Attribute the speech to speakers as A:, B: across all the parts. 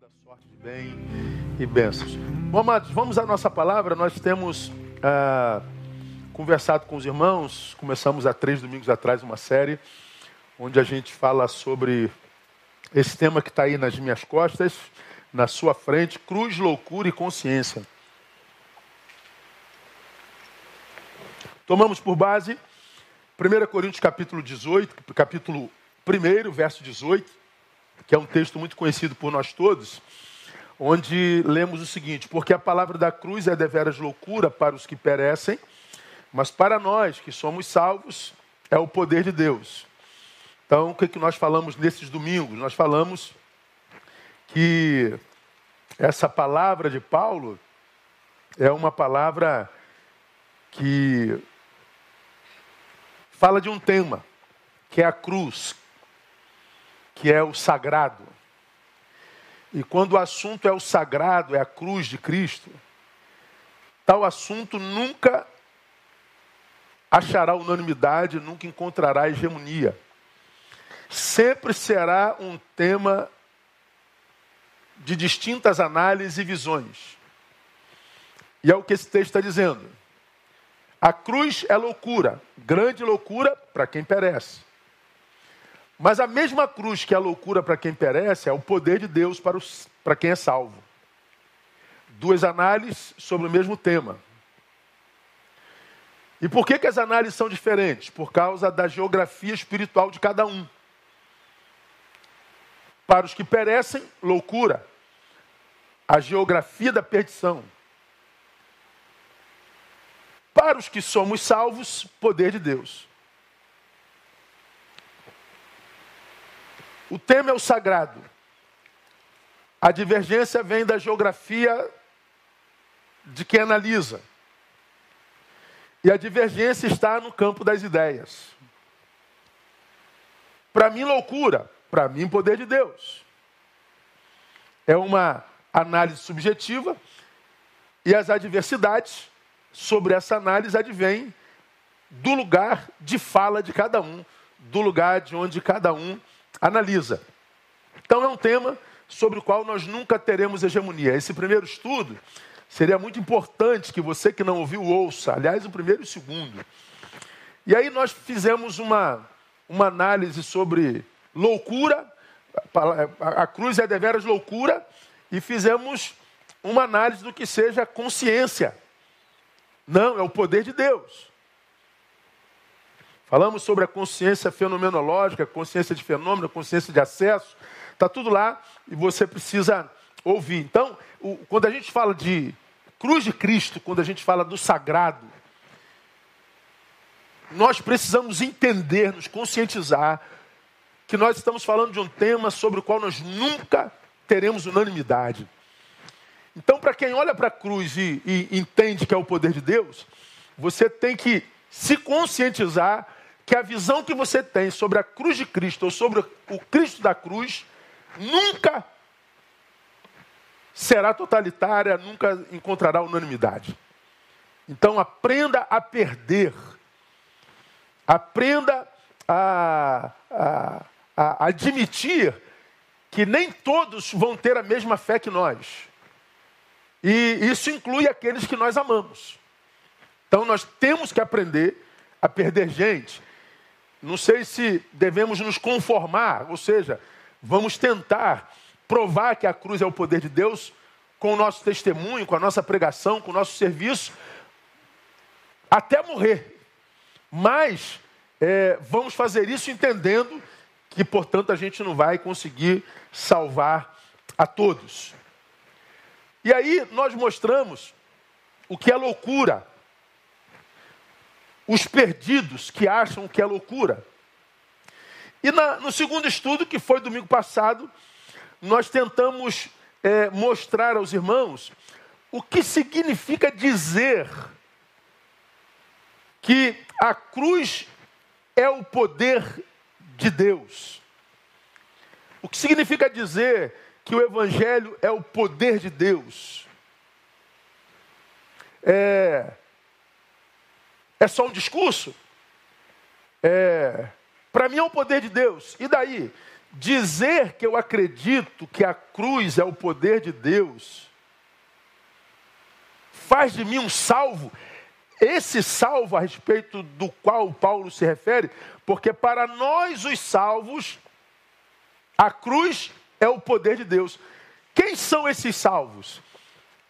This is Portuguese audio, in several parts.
A: toda sorte de bem e bênçãos. Bom, amados, vamos à nossa palavra. Nós temos ah, conversado com os irmãos, começamos há três domingos atrás uma série onde a gente fala sobre esse tema que está aí nas minhas costas, na sua frente: cruz, loucura e consciência. Tomamos por base 1 Coríntios capítulo 18, capítulo 1, verso 18 que é um texto muito conhecido por nós todos, onde lemos o seguinte: Porque a palavra da cruz é deveras loucura para os que perecem, mas para nós que somos salvos é o poder de Deus. Então, o que, é que nós falamos nesses domingos? Nós falamos que essa palavra de Paulo é uma palavra que fala de um tema, que é a cruz, que é o sagrado. E quando o assunto é o sagrado, é a cruz de Cristo, tal assunto nunca achará unanimidade, nunca encontrará hegemonia. Sempre será um tema de distintas análises e visões. E é o que esse texto está dizendo. A cruz é loucura, grande loucura para quem perece. Mas a mesma cruz que é a loucura para quem perece é o poder de Deus para, os, para quem é salvo. Duas análises sobre o mesmo tema. E por que, que as análises são diferentes? Por causa da geografia espiritual de cada um. Para os que perecem, loucura. A geografia da perdição. Para os que somos salvos, poder de Deus. O tema é o sagrado. A divergência vem da geografia de quem analisa. E a divergência está no campo das ideias. Para mim, loucura. Para mim, poder de Deus. É uma análise subjetiva e as adversidades sobre essa análise advêm do lugar de fala de cada um, do lugar de onde cada um analisa. Então é um tema sobre o qual nós nunca teremos hegemonia. Esse primeiro estudo seria muito importante que você que não ouviu ouça, aliás, o primeiro e o segundo. E aí nós fizemos uma, uma análise sobre loucura, a, cruz é deveras loucura, e fizemos uma análise do que seja consciência. Não, é o poder de Deus. Falamos sobre a consciência fenomenológica, consciência de fenômeno, consciência de acesso. Está tudo lá e você precisa ouvir. Então, o, quando a gente fala de cruz de Cristo, quando a gente fala do sagrado, nós precisamos entender, nos conscientizar, que nós estamos falando de um tema sobre o qual nós nunca teremos unanimidade. Então, para quem olha para a cruz e, e entende que é o poder de Deus, você tem que se conscientizar que a visão que você tem sobre a cruz de Cristo ou sobre o Cristo da cruz nunca será totalitária, nunca encontrará unanimidade. Então aprenda a perder. Aprenda a, a, a admitir que nem todos vão ter a mesma fé que nós. E isso inclui aqueles que nós amamos. Então nós temos que aprender a perder gente não sei se devemos nos conformar, ou seja, vamos tentar provar que a cruz é o poder de Deus com o nosso testemunho, com a nossa pregação, com o nosso serviço, até morrer. Mas é, vamos fazer isso entendendo que, portanto, a gente não vai conseguir salvar a todos. E aí nós mostramos o que é loucura os perdidos que acham que é loucura. E na, no segundo estudo, que foi domingo passado, nós tentamos é, mostrar aos irmãos o que significa dizer que a cruz é o poder de Deus. O que significa dizer que o Evangelho é o poder de Deus. É, é só um discurso? É, Para mim é o poder de Deus. E daí? dizer que eu acredito que a cruz é o poder de Deus, faz de mim um salvo. Esse salvo a respeito do qual Paulo se refere, porque para nós os salvos, a cruz é o poder de Deus. Quem são esses salvos?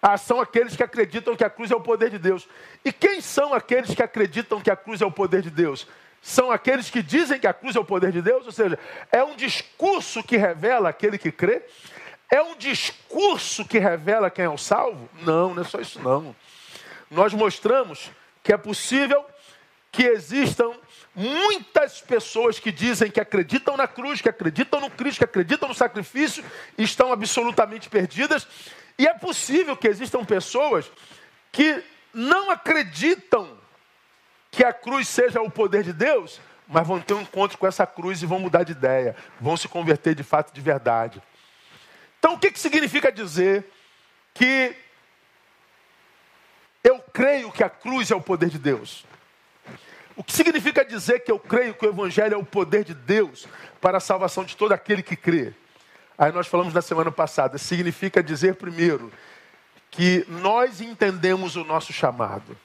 A: Ah, são aqueles que acreditam que a cruz é o poder de Deus. E quem são aqueles que acreditam que a cruz é o poder de Deus? São aqueles que dizem que a cruz é o poder de Deus? Ou seja, é um discurso que revela aquele que crê? É um discurso que revela quem é o salvo? Não, não é só isso não. Nós mostramos que é possível que existam muitas pessoas que dizem que acreditam na cruz, que acreditam no Cristo, que acreditam no sacrifício, estão absolutamente perdidas. E é possível que existam pessoas que não acreditam que a cruz seja o poder de Deus, mas vão ter um encontro com essa cruz e vão mudar de ideia, vão se converter de fato de verdade. Então, o que, que significa dizer que eu creio que a cruz é o poder de Deus? O que significa dizer que eu creio que o Evangelho é o poder de Deus para a salvação de todo aquele que crê? Aí nós falamos na semana passada. Significa dizer, primeiro, que nós entendemos o nosso chamado.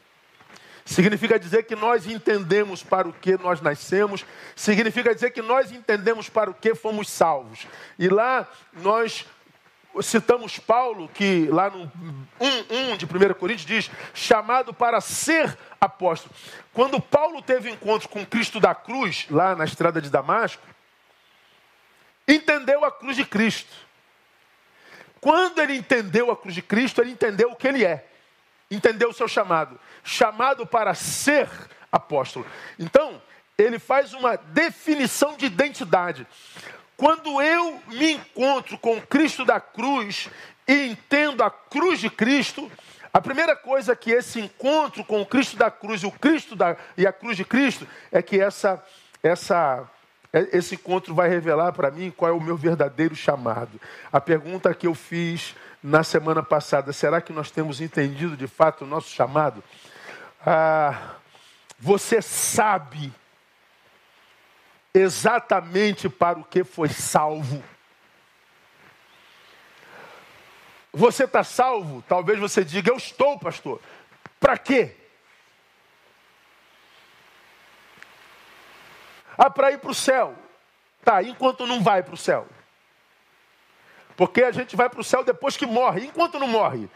A: Significa dizer que nós entendemos para o que nós nascemos. Significa dizer que nós entendemos para o que fomos salvos. E lá nós citamos Paulo, que lá no 1, 1 de 1 Coríntios diz, chamado para ser apóstolo. Quando Paulo teve encontro com Cristo da cruz, lá na estrada de Damasco, entendeu a cruz de Cristo. Quando ele entendeu a cruz de Cristo, ele entendeu o que ele é. Entendeu o seu chamado. Chamado para ser apóstolo. Então, ele faz uma definição de identidade. Quando eu me encontro com Cristo da cruz e entendo a cruz de Cristo, a primeira coisa que esse encontro com o Cristo da cruz, o Cristo da, e a cruz de Cristo, é que essa, essa, esse encontro vai revelar para mim qual é o meu verdadeiro chamado. A pergunta que eu fiz na semana passada, será que nós temos entendido de fato o nosso chamado? Ah, você sabe exatamente para o que foi salvo. Você está salvo? Talvez você diga, eu estou, pastor. Para quê? Ah, para ir para o céu. Tá, enquanto não vai para o céu. Porque a gente vai para o céu depois que morre. Enquanto não morre.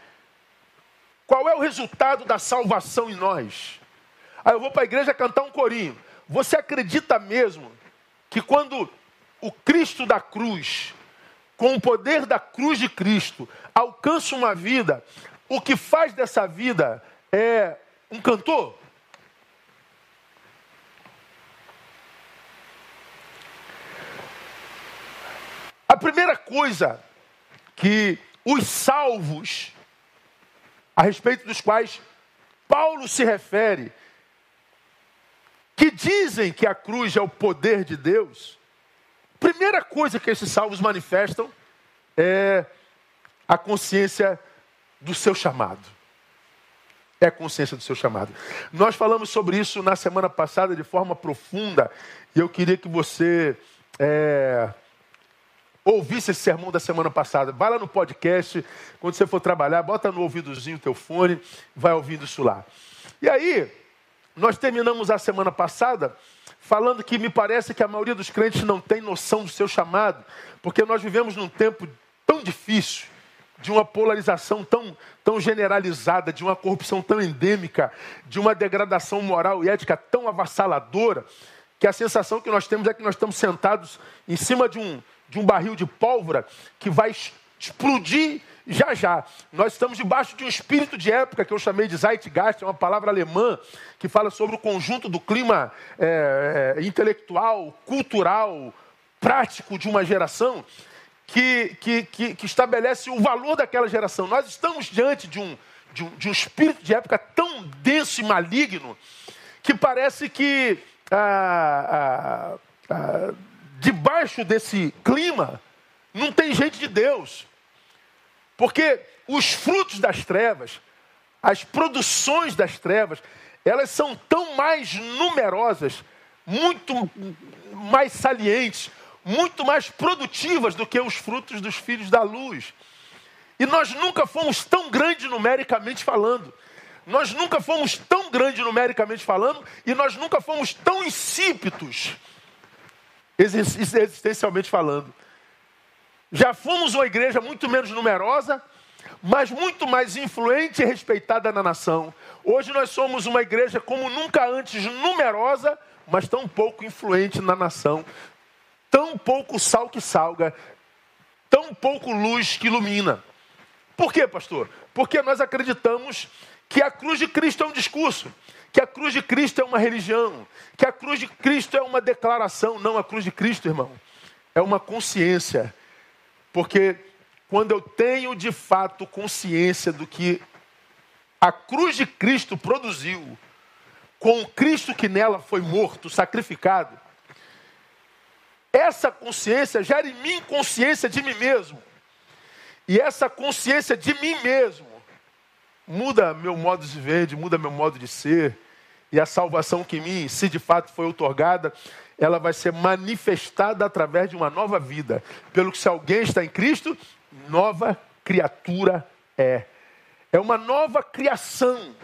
A: Qual é o resultado da salvação em nós? Aí eu vou para a igreja cantar um corinho. Você acredita mesmo que quando o Cristo da cruz, com o poder da cruz de Cristo, alcança uma vida, o que faz dessa vida é um cantor? Primeira coisa que os salvos, a respeito dos quais Paulo se refere, que dizem que a cruz é o poder de Deus, primeira coisa que esses salvos manifestam é a consciência do seu chamado. É a consciência do seu chamado. Nós falamos sobre isso na semana passada de forma profunda, e eu queria que você é, ouvisse esse sermão da semana passada. Vai lá no podcast, quando você for trabalhar, bota no ouvidozinho o teu fone, vai ouvindo isso lá. E aí, nós terminamos a semana passada falando que me parece que a maioria dos crentes não tem noção do seu chamado, porque nós vivemos num tempo tão difícil, de uma polarização tão, tão generalizada, de uma corrupção tão endêmica, de uma degradação moral e ética tão avassaladora, que a sensação que nós temos é que nós estamos sentados em cima de um, de um barril de pólvora que vai explodir já já. Nós estamos debaixo de um espírito de época que eu chamei de Zeitgeist, é uma palavra alemã que fala sobre o conjunto do clima é, é, intelectual, cultural, prático de uma geração que, que, que, que, estabelece o valor daquela geração. Nós estamos diante de um, de um, de um espírito de época tão denso e maligno que parece que ah, ah, ah, debaixo desse clima não tem gente de Deus. Porque os frutos das trevas, as produções das trevas, elas são tão mais numerosas, muito mais salientes, muito mais produtivas do que os frutos dos filhos da luz. E nós nunca fomos tão grandes numericamente falando. Nós nunca fomos tão grandes numericamente falando e nós nunca fomos tão insípidos existencialmente falando. Já fomos uma igreja muito menos numerosa, mas muito mais influente e respeitada na nação. Hoje nós somos uma igreja como nunca antes numerosa, mas tão pouco influente na nação. Tão pouco sal que salga, tão pouco luz que ilumina. Por quê, pastor? Porque nós acreditamos que a cruz de Cristo é um discurso, que a cruz de Cristo é uma religião, que a cruz de Cristo é uma declaração. Não, a cruz de Cristo, irmão, é uma consciência. Porque quando eu tenho de fato consciência do que a cruz de Cristo produziu, com o Cristo que nela foi morto, sacrificado, essa consciência gera em mim consciência de mim mesmo. E essa consciência de mim mesmo muda meu modo de ver, muda meu modo de ser. E a salvação que em mim, se de fato foi otorgada, ela vai ser manifestada através de uma nova vida. Pelo que se alguém está em Cristo, nova criatura é. É uma nova criação.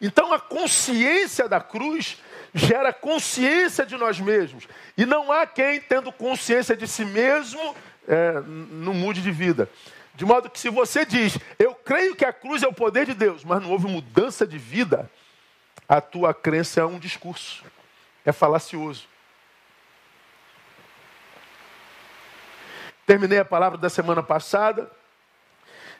A: Então a consciência da cruz gera consciência de nós mesmos. E não há quem, tendo consciência de si mesmo, é, não mude de vida. De modo que se você diz, eu creio que a cruz é o poder de Deus, mas não houve mudança de vida, a tua crença é um discurso, é falacioso. Terminei a palavra da semana passada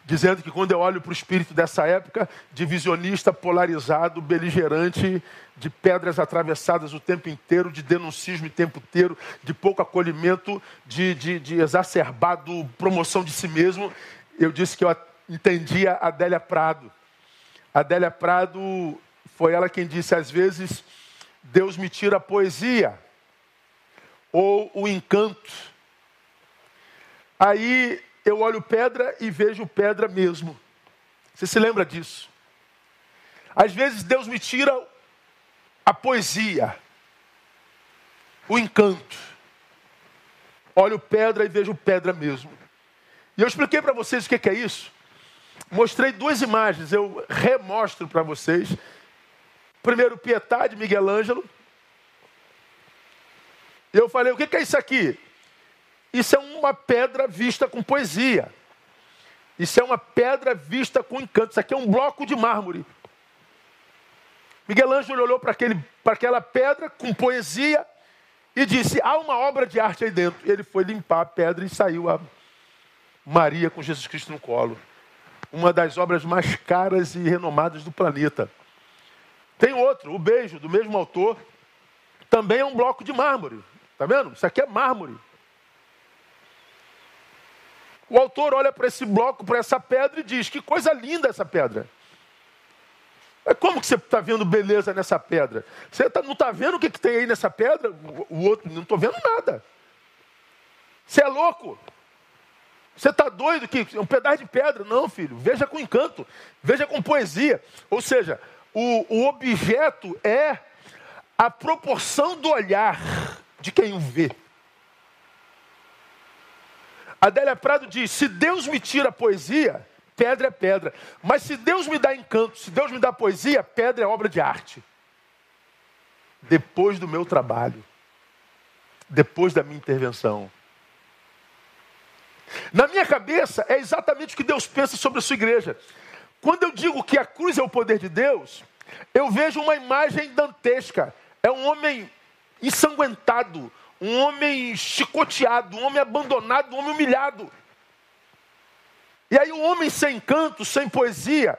A: dizendo que quando eu olho para o espírito dessa época, divisionista, polarizado, beligerante, de pedras atravessadas o tempo inteiro, de denuncismo o tempo inteiro, de pouco acolhimento, de, de, de exacerbado promoção de si mesmo, eu disse que eu entendia Adélia Prado. Adélia Prado foi ela quem disse, às vezes, Deus me tira a poesia ou o encanto. Aí eu olho pedra e vejo pedra mesmo. Você se lembra disso? Às vezes Deus me tira a poesia, o encanto. Olho pedra e vejo pedra mesmo. E eu expliquei para vocês o que é isso. Mostrei duas imagens, eu remostro para vocês. Primeiro, Pietà de Miguel Ângelo. Eu falei: o que é isso aqui? Isso é uma pedra vista com poesia. Isso é uma pedra vista com encanto. Isso aqui é um bloco de mármore. Miguel Ângelo olhou para aquela pedra com poesia e disse: há uma obra de arte aí dentro. Ele foi limpar a pedra e saiu a Maria com Jesus Cristo no colo. Uma das obras mais caras e renomadas do planeta. Tem outro, o Beijo, do mesmo autor. Também é um bloco de mármore. Está vendo? Isso aqui é mármore. O autor olha para esse bloco, para essa pedra e diz: Que coisa linda essa pedra. Mas como que você está vendo beleza nessa pedra? Você tá, não está vendo o que, que tem aí nessa pedra? O outro, não estou vendo nada. Você é louco? Você está doido que é um pedaço de pedra? Não, filho. Veja com encanto, veja com poesia. Ou seja, o, o objeto é a proporção do olhar de quem o vê. Adélia Prado diz: se Deus me tira poesia, pedra é pedra. Mas se Deus me dá encanto, se Deus me dá poesia, pedra é obra de arte. Depois do meu trabalho, depois da minha intervenção. Na minha cabeça, é exatamente o que Deus pensa sobre a sua igreja. Quando eu digo que a cruz é o poder de Deus, eu vejo uma imagem dantesca. É um homem ensanguentado, um homem chicoteado, um homem abandonado, um homem humilhado. E aí o homem sem canto, sem poesia,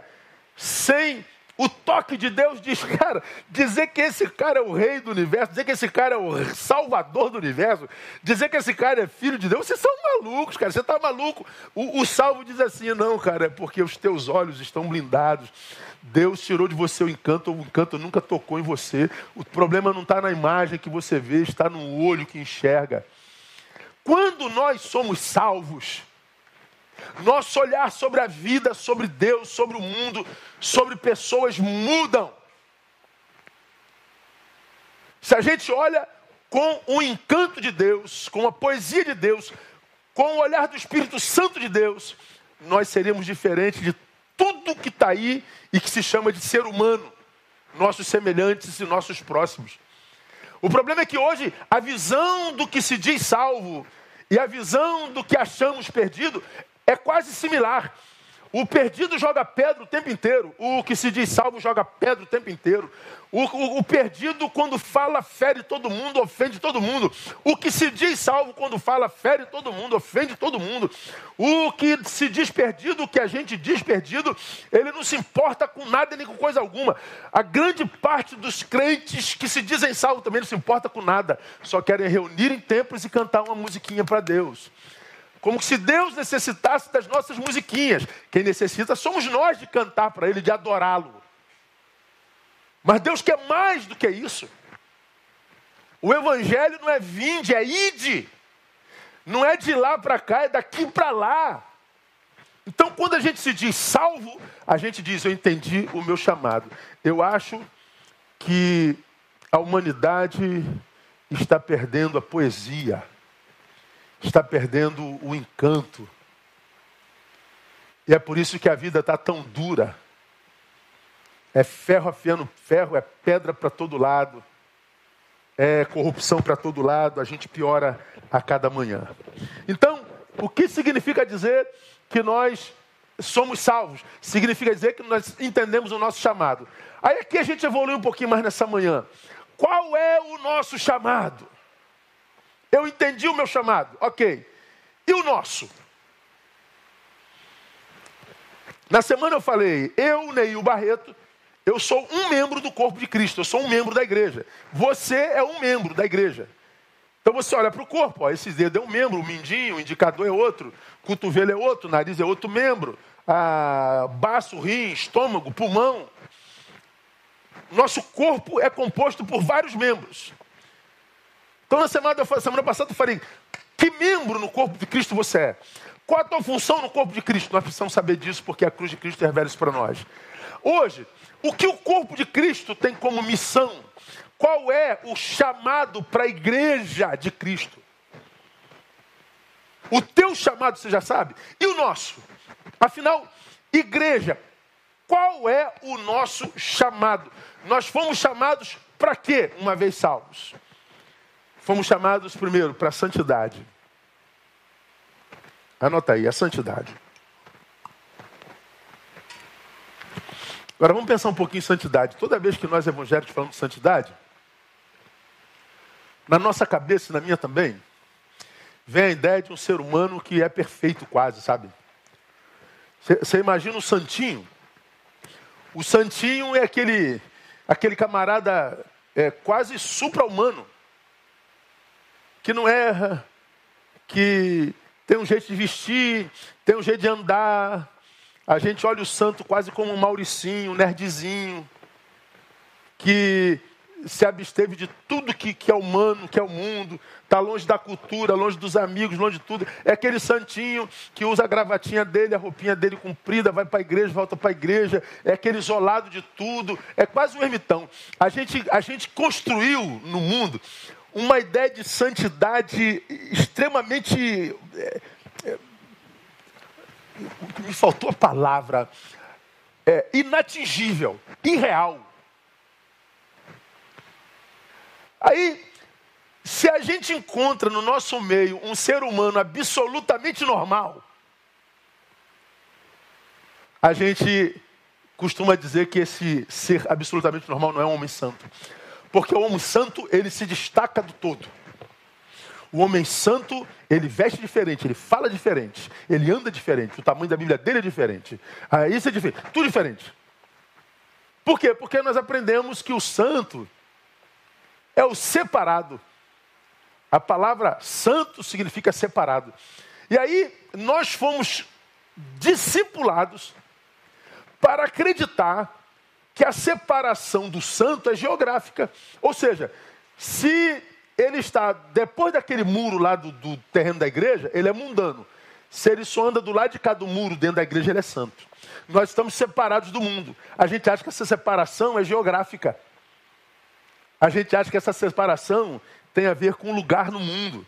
A: sem o toque de Deus diz, cara, dizer que esse cara é o rei do universo, dizer que esse cara é o salvador do universo, dizer que esse cara é filho de Deus, vocês são malucos, cara, você está maluco. O, o salvo diz assim, não, cara, é porque os teus olhos estão blindados. Deus tirou de você o encanto, o encanto nunca tocou em você. O problema não está na imagem que você vê, está no olho que enxerga. Quando nós somos salvos, nosso olhar sobre a vida, sobre Deus, sobre o mundo, sobre pessoas mudam. Se a gente olha com o encanto de Deus, com a poesia de Deus, com o olhar do Espírito Santo de Deus, nós seríamos diferentes de tudo que está aí e que se chama de ser humano, nossos semelhantes e nossos próximos. O problema é que hoje a visão do que se diz salvo e a visão do que achamos perdido é quase similar. O perdido joga pedra o tempo inteiro. O que se diz salvo joga pedra o tempo inteiro. O, o, o, perdido, quando fala, fere todo mundo, ofende todo mundo. O que se diz salvo, quando fala, fere todo mundo, ofende todo mundo. O que se diz perdido, o que a gente diz perdido, ele não se importa com nada nem com coisa alguma. A grande parte dos crentes que se dizem salvo também não se importa com nada. Só querem reunir em templos e cantar uma musiquinha para Deus. Como se Deus necessitasse das nossas musiquinhas. Quem necessita somos nós de cantar para Ele, de adorá-lo. Mas Deus quer mais do que isso. O Evangelho não é vinde, é ide. Não é de lá para cá, é daqui para lá. Então, quando a gente se diz salvo, a gente diz: Eu entendi o meu chamado. Eu acho que a humanidade está perdendo a poesia está perdendo o encanto. E é por isso que a vida está tão dura. É ferro afiando ferro, é pedra para todo lado, é corrupção para todo lado, a gente piora a cada manhã. Então, o que significa dizer que nós somos salvos? Significa dizer que nós entendemos o nosso chamado. Aí aqui a gente evolui um pouquinho mais nessa manhã. Qual é o nosso chamado? Eu entendi o meu chamado, ok. E o nosso? Na semana eu falei, eu, Neil Barreto, eu sou um membro do corpo de Cristo, eu sou um membro da igreja. Você é um membro da igreja. Então você olha para o corpo, ó, esse dedo é um membro, o mindinho, o indicador é outro, o cotovelo é outro, o nariz é outro membro, a baço, rim, estômago, pulmão. Nosso corpo é composto por vários membros. Então, na semana, semana passada, eu falei: que membro no corpo de Cristo você é? Qual a tua função no corpo de Cristo? Nós precisamos saber disso porque a cruz de Cristo revela isso para nós. Hoje, o que o corpo de Cristo tem como missão? Qual é o chamado para a igreja de Cristo? O teu chamado você já sabe? E o nosso? Afinal, igreja, qual é o nosso chamado? Nós fomos chamados para quê, uma vez salvos? Fomos chamados primeiro para a santidade. Anota aí, a santidade. Agora vamos pensar um pouquinho em santidade. Toda vez que nós evangélicos falamos de santidade, na nossa cabeça e na minha também, vem a ideia de um ser humano que é perfeito quase, sabe? Você imagina o santinho? O santinho é aquele, aquele camarada é, quase supra-humano que não erra, que tem um jeito de vestir, tem um jeito de andar. A gente olha o santo quase como um mauricinho, um nerdzinho, que se absteve de tudo que, que é humano, que é o mundo, está longe da cultura, longe dos amigos, longe de tudo. É aquele santinho que usa a gravatinha dele, a roupinha dele comprida, vai para a igreja, volta para a igreja. É aquele isolado de tudo. É quase um ermitão. A gente, a gente construiu no mundo uma ideia de santidade extremamente. É, é, me faltou a palavra. É, inatingível, irreal. Aí, se a gente encontra no nosso meio um ser humano absolutamente normal, a gente costuma dizer que esse ser absolutamente normal não é um homem santo. Porque o homem santo, ele se destaca do todo. O homem santo, ele veste diferente, ele fala diferente, ele anda diferente, o tamanho da Bíblia dele é diferente. Ah, isso é diferente, tudo diferente. Por quê? Porque nós aprendemos que o santo é o separado. A palavra santo significa separado. E aí nós fomos discipulados para acreditar que a separação do santo é geográfica. Ou seja, se ele está depois daquele muro lá do, do, terreno da igreja, ele é mundano. Se ele só anda do lado de cada muro dentro da igreja, ele é santo. Nós estamos separados do mundo. A gente acha que essa separação é geográfica. A gente acha que essa separação tem a ver com lugar no mundo.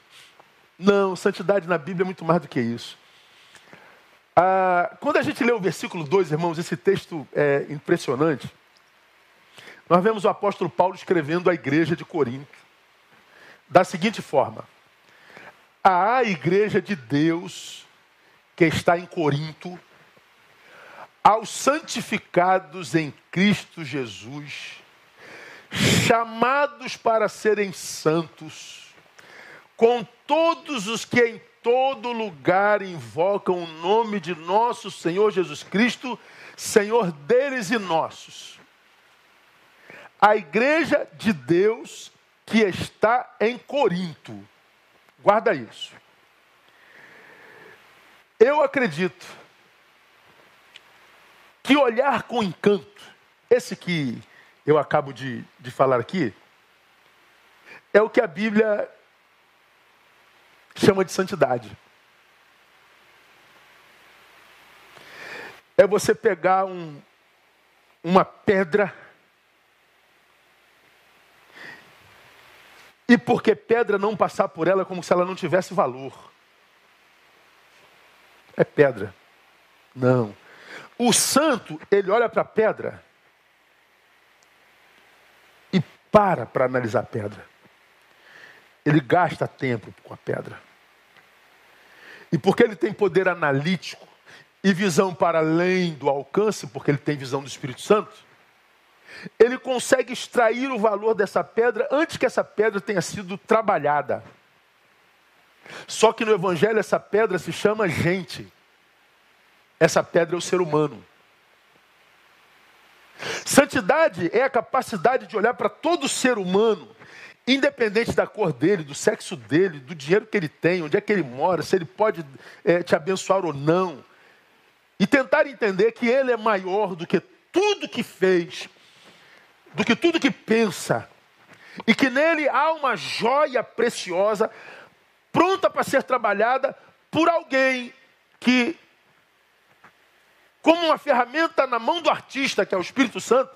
A: Não, santidade na Bíblia é muito mais do que isso. Ah, quando a gente lê o versículo 2, irmãos, esse texto é impressionante. Nós vemos o apóstolo Paulo escrevendo à igreja de Corinto da seguinte forma: A igreja de Deus que está em Corinto, aos santificados em Cristo Jesus, chamados para serem santos, com todos os que em todo lugar invocam o nome de nosso Senhor Jesus Cristo, Senhor deles e nossos. A igreja de Deus que está em Corinto. Guarda isso. Eu acredito que olhar com encanto, esse que eu acabo de, de falar aqui, é o que a Bíblia chama de santidade. É você pegar um, uma pedra e porque pedra não passar por ela como se ela não tivesse valor. É pedra. Não. O santo, ele olha para a pedra e para para analisar a pedra. Ele gasta tempo com a pedra. E porque ele tem poder analítico e visão para além do alcance, porque ele tem visão do Espírito Santo, ele consegue extrair o valor dessa pedra antes que essa pedra tenha sido trabalhada. Só que no Evangelho essa pedra se chama gente. Essa pedra é o ser humano. Santidade é a capacidade de olhar para todo ser humano independente da cor dele, do sexo dele, do dinheiro que ele tem, onde é que ele mora, se ele pode é, te abençoar ou não, e tentar entender que ele é maior do que tudo que fez, do que tudo que pensa, e que nele há uma joia preciosa, pronta para ser trabalhada por alguém que, como uma ferramenta na mão do artista, que é o Espírito Santo,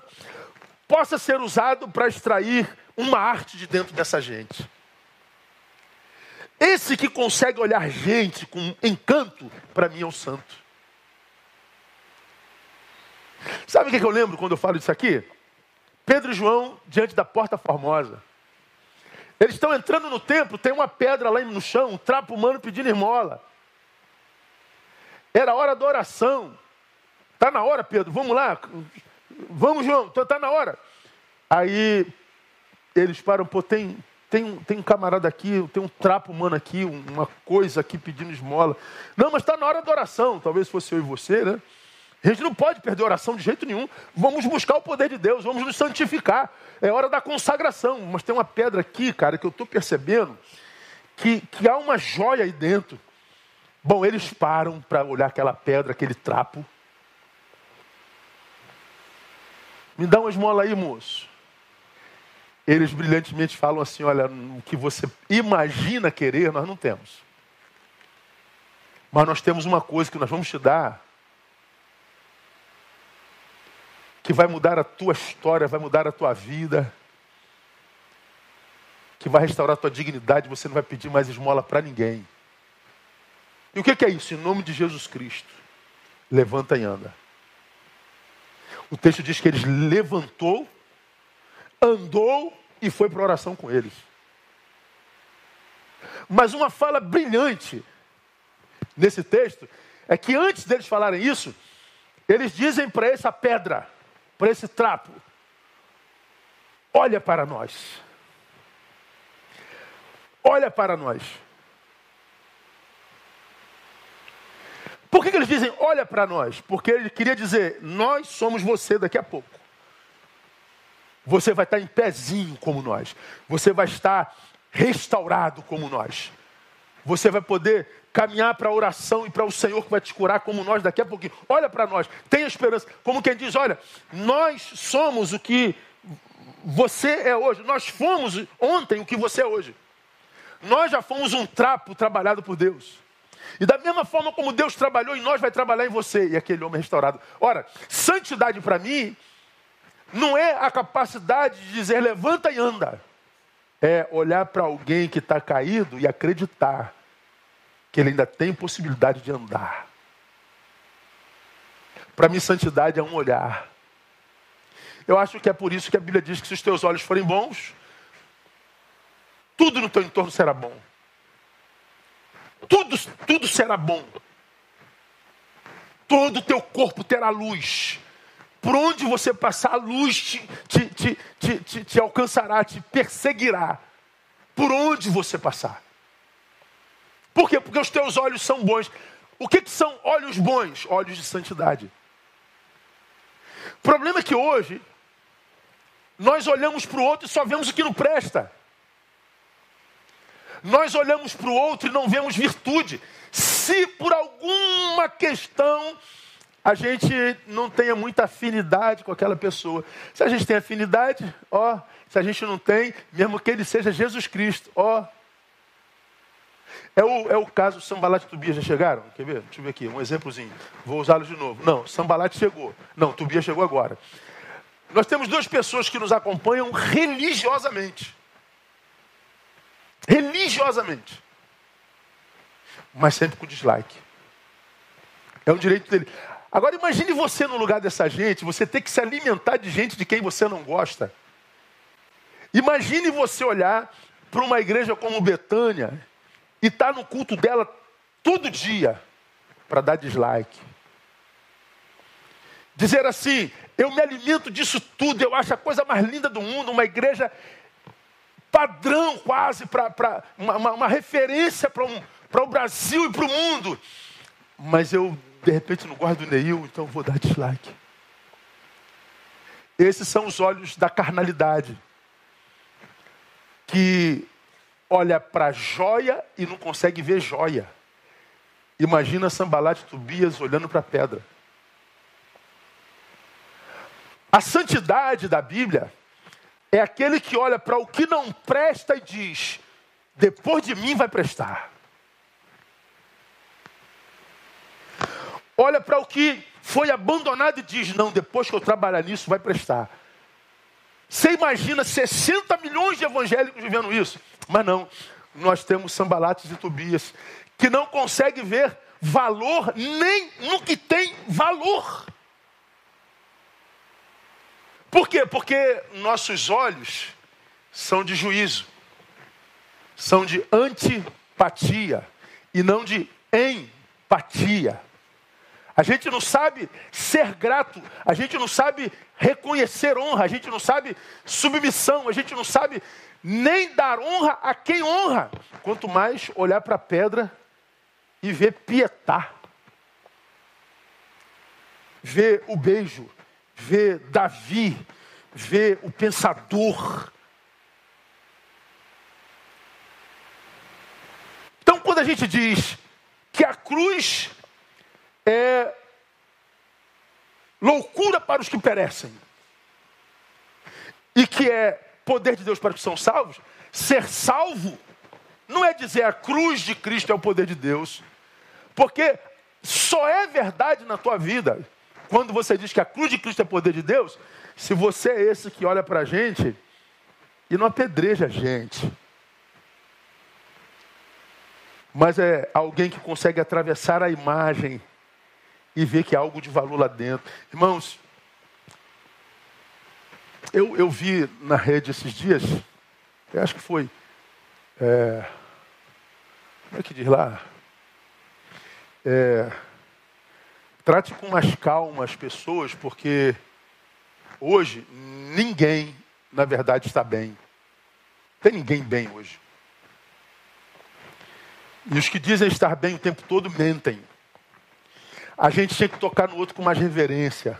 A: possa ser usado para extrair uma arte de dentro dessa gente. Esse que consegue olhar gente com encanto, para mim é o santo. Sabe o que eu lembro quando eu falo isso aqui? Pedro e João diante da porta formosa. Eles estão entrando no templo, tem uma pedra lá no chão, um trapo humano pedindo esmola. Era hora da oração. Está na hora, Pedro, vamos lá. Vamos, João, está na hora. Aí eles param, pô, tem, tem, tem um camarada aqui, tem um trapo humano aqui, uma coisa aqui pedindo esmola. Não, mas está na hora da oração, talvez fosse eu e você, né? A gente não pode perder oração de jeito nenhum. Vamos buscar o poder de Deus, vamos nos santificar. É hora da consagração. Mas tem uma pedra aqui, cara, que eu estou percebendo que, que há uma joia aí dentro. Bom, eles param para olhar aquela pedra, aquele trapo. Me dá uma esmola aí, moço eles brilhantemente falam assim: olha, o que você imagina querer, nós não temos. Mas nós temos uma coisa que nós vamos te dar, que vai mudar a tua história, vai mudar a tua vida, que vai restaurar a tua dignidade, você não vai pedir mais esmola para ninguém. E o que é isso? Em nome de Jesus Cristo, levanta e anda. O texto diz que eles levantou andou e foi para oração com eles. Mas uma fala brilhante nesse texto é que antes deles falarem isso, eles dizem para essa pedra, para esse trapo: olha para nós. Olha para nós. Por que, que eles dizem olha para nós? Porque ele queria dizer: nós somos você daqui a pouco. Você vai estar em pezinho como nós. Você vai estar restaurado como nós. Você vai poder caminhar para a oração e para o Senhor que vai te curar como nós daqui a pouquinho. Olha para nós, tenha esperança. Como quem diz, olha, nós somos o que você é hoje. Nós fomos ontem o que você é hoje. Nós já fomos um trapo trabalhado por Deus. E da mesma forma como Deus trabalhou em nós, vai trabalhar em você. E aquele homem restaurado. Ora, santidade para mim não é a capacidade de dizer levanta e anda. é olhar para alguém que está caído e acreditar que ele ainda tem possibilidade de andar. Para mim, santidade é um olhar. Eu acho que é por isso que a Bíblia diz que se os teus olhos forem bons, tudo no teu entorno será bom. Tudo, tudo será bom. Todo o teu corpo terá luz. Por onde você passar, a luz te, te, te, te, te alcançará, te perseguirá. Por onde você passar. Por quê? Porque os teus olhos são bons. O que, que são olhos bons? Olhos de santidade. O problema é que hoje nós olhamos para o outro e só vemos o que não presta. Nós olhamos para o outro e não vemos virtude. Se por alguma questão a gente não tenha muita afinidade com aquela pessoa. Se a gente tem afinidade, ó, se a gente não tem, mesmo que ele seja Jesus Cristo, ó. É o, é o caso Sambalat e Tobias já chegaram? Quer ver? Deixa eu ver aqui, um exemplozinho. Vou usá-lo de novo. Não, Sambalat chegou. Não, Tobias chegou agora. Nós temos duas pessoas que nos acompanham religiosamente. Religiosamente. Mas sempre com dislike. É um direito dele. Agora imagine você no lugar dessa gente, você ter que se alimentar de gente de quem você não gosta. Imagine você olhar para uma igreja como Betânia e estar tá no culto dela todo dia para dar dislike. Dizer assim, eu me alimento disso tudo, eu acho a coisa mais linda do mundo, uma igreja padrão quase, para uma, uma, uma, referência para um, o Brasil e para o mundo. Mas eu de repente não gosto do Neil, então vou dar dislike. Esses são os olhos da carnalidade. Que olha para joia e não consegue ver joia. Imagina Sambalat Tobias olhando para a pedra. A santidade da Bíblia é aquele que olha para o que não presta e diz: depois de mim vai prestar. Olha para o que foi abandonado e diz: não, depois que eu trabalhar nisso, vai prestar. Você imagina 60 milhões de evangélicos vivendo isso? Mas não, nós temos Sambalates e Tobias que não conseguem ver valor nem no que tem valor. Por quê? Porque nossos olhos são de juízo, são de antipatia e não de empatia. A gente não sabe ser grato, a gente não sabe reconhecer honra, a gente não sabe submissão, a gente não sabe nem dar honra a quem honra. Quanto mais olhar para a pedra e ver pietar. Ver o beijo, ver Davi, ver o pensador. Então, quando a gente diz que a cruz é loucura para os que perecem. E que é poder de Deus para os que são salvos. Ser salvo não é dizer a cruz de Cristo é o poder de Deus. Porque só é verdade na tua vida quando você diz que a cruz de Cristo é poder de Deus, se você é esse que olha para a gente e não apedreja a gente. Mas é alguém que consegue atravessar a imagem e ver que há algo de valor lá dentro. Irmãos, eu, eu vi na rede esses dias, eu acho que foi. É, como é que diz lá? É, trate com mais calma as pessoas, porque hoje ninguém, na verdade, está bem. Tem ninguém bem hoje. E os que dizem estar bem o tempo todo mentem. A gente tinha que tocar no outro com mais reverência.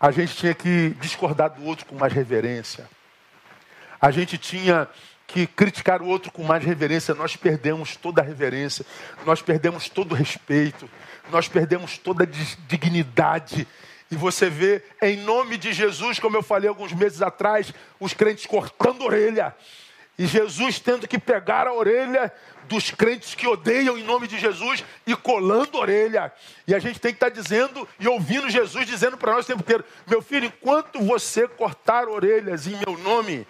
A: A gente tinha que discordar do outro com mais reverência. A gente tinha que criticar o outro com mais reverência. Nós perdemos toda a reverência, nós perdemos todo o respeito, nós perdemos toda a dignidade. E você vê, em nome de Jesus, como eu falei alguns meses atrás, os crentes cortando orelha. E Jesus tendo que pegar a orelha dos crentes que odeiam em nome de Jesus e colando orelha. E a gente tem que estar dizendo e ouvindo Jesus dizendo para nós o tempo inteiro: meu filho, enquanto você cortar orelhas em meu nome,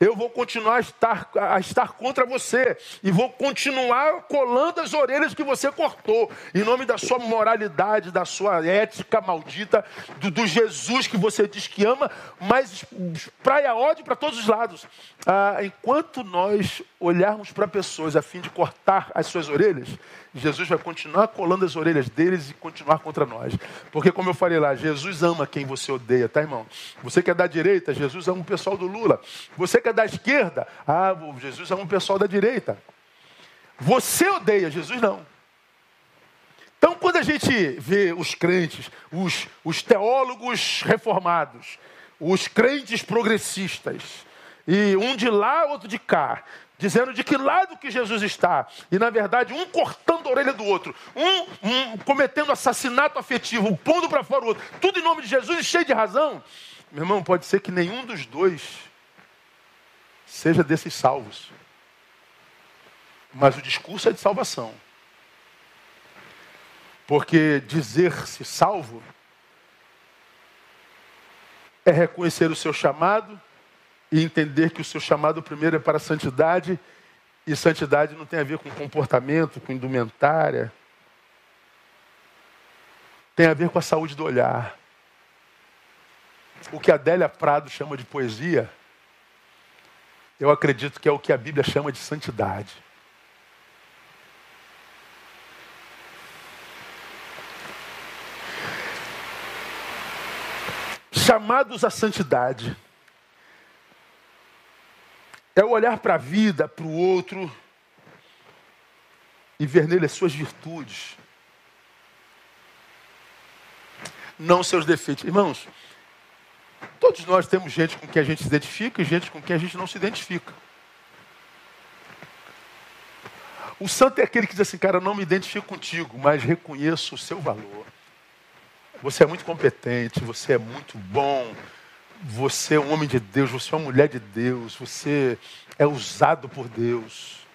A: eu vou continuar a estar, a estar contra você e vou continuar colando as orelhas que você cortou, em nome da sua moralidade, da sua ética maldita, do, do Jesus que você diz que ama, mas praia ódio para todos os lados. Ah, enquanto nós olharmos para pessoas a fim de cortar as suas orelhas, Jesus vai continuar colando as orelhas deles e continuar contra nós. Porque, como eu falei lá, Jesus ama quem você odeia, tá, irmão? Você quer da direita, Jesus ama o pessoal do Lula. Você quer da esquerda, ah, Jesus ama o pessoal da direita. Você odeia, Jesus não. Então, quando a gente vê os crentes, os, os teólogos reformados, os crentes progressistas, e um de lá, outro de cá, dizendo de que lado que Jesus está. E na verdade, um cortando a orelha do outro, um, um cometendo assassinato afetivo, um pondo para fora o outro, tudo em nome de Jesus e cheio de razão. Meu irmão, pode ser que nenhum dos dois seja desses salvos. Mas o discurso é de salvação. Porque dizer-se salvo é reconhecer o seu chamado e entender que o seu chamado primeiro é para a santidade, e santidade não tem a ver com comportamento, com indumentária. Tem a ver com a saúde do olhar. O que Adélia Prado chama de poesia, eu acredito que é o que a Bíblia chama de santidade. Chamados à santidade é o olhar para a vida, para o outro e ver nele as suas virtudes. Não seus defeitos. Irmãos, todos nós temos gente com quem a gente se identifica e gente com quem a gente não se identifica. O santo é aquele que diz assim, cara, não me identifico contigo, mas reconheço o seu valor. Você é muito competente, você é muito bom, você é um homem de Deus, você é uma mulher de Deus, você é usado por Deus.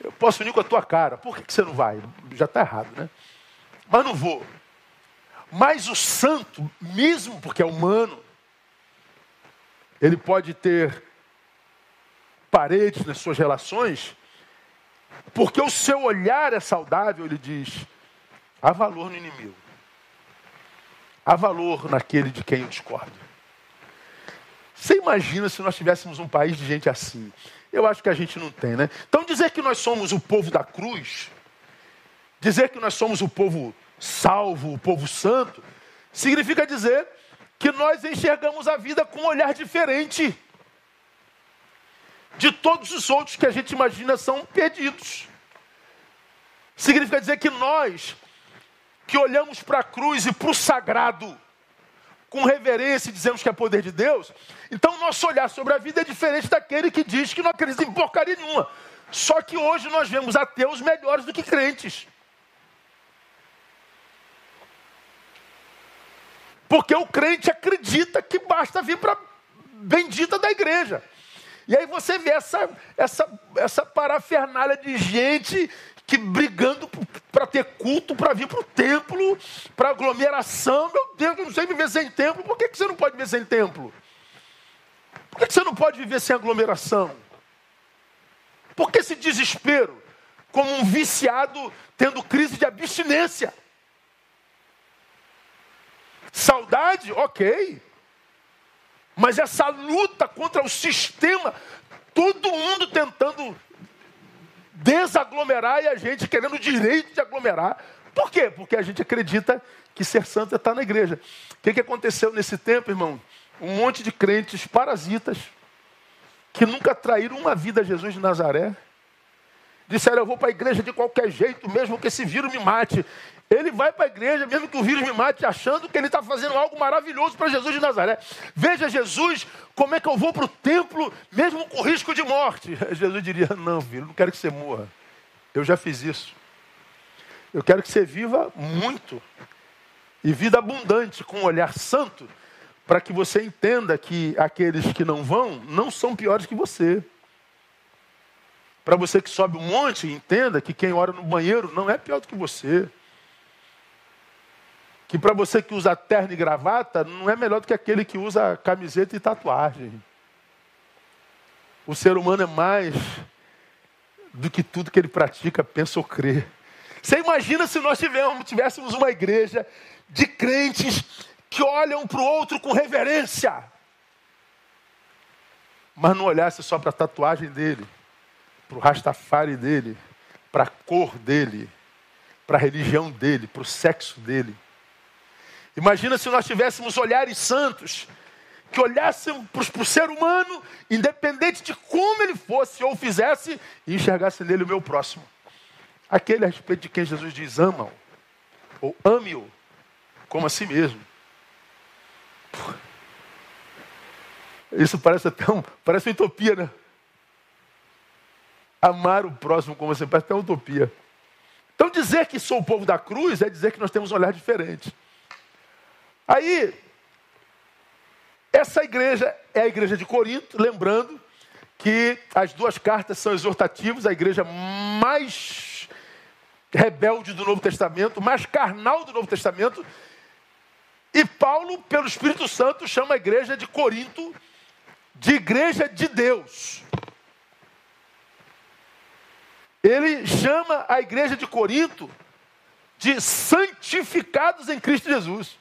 A: Eu posso unir com a tua cara. Por que, você não vai? Já está errado, né? Mas não vou. Mas o santo, mesmo porque é humano, ele pode ter paredes nas suas relações, porque o seu olhar é saudável, ele diz: há valor no inimigo, há valor naquele de quem eu discordo. Você imagina se nós tivéssemos um país de gente assim? Eu acho que a gente não tem, né? Então dizer que nós somos o povo da cruz, dizer que nós somos o povo salvo, o povo santo, significa dizer que nós enxergamos a vida com um olhar diferente de todos os outros que a gente imagina são perdidos. Significa dizer que nós, que olhamos para a cruz e para o sagrado, com reverência e dizemos que é poder de Deus, então nosso olhar sobre a vida é diferente daquele que diz que não acredita em porcaria nenhuma. Só que hoje nós vemos ateus melhores do que crentes. Porque o crente acredita que basta vir para a bendita da igreja. E aí você vê essa, essa, essa parafernália de gente que brigando para ter culto, para vir para o templo, para aglomeração. Meu Deus, eu não sei viver sem templo. Por que, que você não pode viver sem templo? Por que, que você não pode viver sem aglomeração? Por que esse desespero? Como um viciado tendo crise de abstinência. Saudade, ok. Mas essa luta contra o sistema, todo mundo tentando desaglomerar e a gente querendo o direito de aglomerar. Por quê? Porque a gente acredita que ser santo é estar na igreja. O que, que aconteceu nesse tempo, irmão? Um monte de crentes parasitas que nunca traíram uma vida a Jesus de Nazaré. Disseram, eu vou para a igreja de qualquer jeito, mesmo que esse vírus me mate. Ele vai para a igreja, mesmo que o vírus me mate, achando que ele está fazendo algo maravilhoso para Jesus de Nazaré. Veja Jesus, como é que eu vou para o templo, mesmo com risco de morte? Jesus diria: Não, filho, não quero que você morra. Eu já fiz isso. Eu quero que você viva muito e vida abundante, com um olhar santo, para que você entenda que aqueles que não vão não são piores que você. Para você que sobe um monte, entenda que quem ora no banheiro não é pior do que você que para você que usa terno e gravata, não é melhor do que aquele que usa camiseta e tatuagem. O ser humano é mais do que tudo que ele pratica, pensa ou crê. Você imagina se nós tivéssemos, tivéssemos uma igreja de crentes que olham para o outro com reverência, mas não olhasse só para a tatuagem dele, para o rastafari dele, para a cor dele, para a religião dele, para o sexo dele. Imagina se nós tivéssemos olhares santos, que olhassem para o ser humano, independente de como ele fosse ou fizesse, e enxergasse nele o meu próximo. Aquele a respeito de quem Jesus diz: ama-o, ou ame-o, como a si mesmo. Isso parece até um, parece uma utopia, né? Amar o próximo como você parece até uma utopia. Então dizer que sou o povo da cruz é dizer que nós temos um olhar diferente. Aí, essa igreja é a igreja de Corinto, lembrando que as duas cartas são exortativas, a igreja mais rebelde do Novo Testamento, mais carnal do Novo Testamento. E Paulo, pelo Espírito Santo, chama a igreja de Corinto de igreja de Deus. Ele chama a igreja de Corinto de santificados em Cristo Jesus.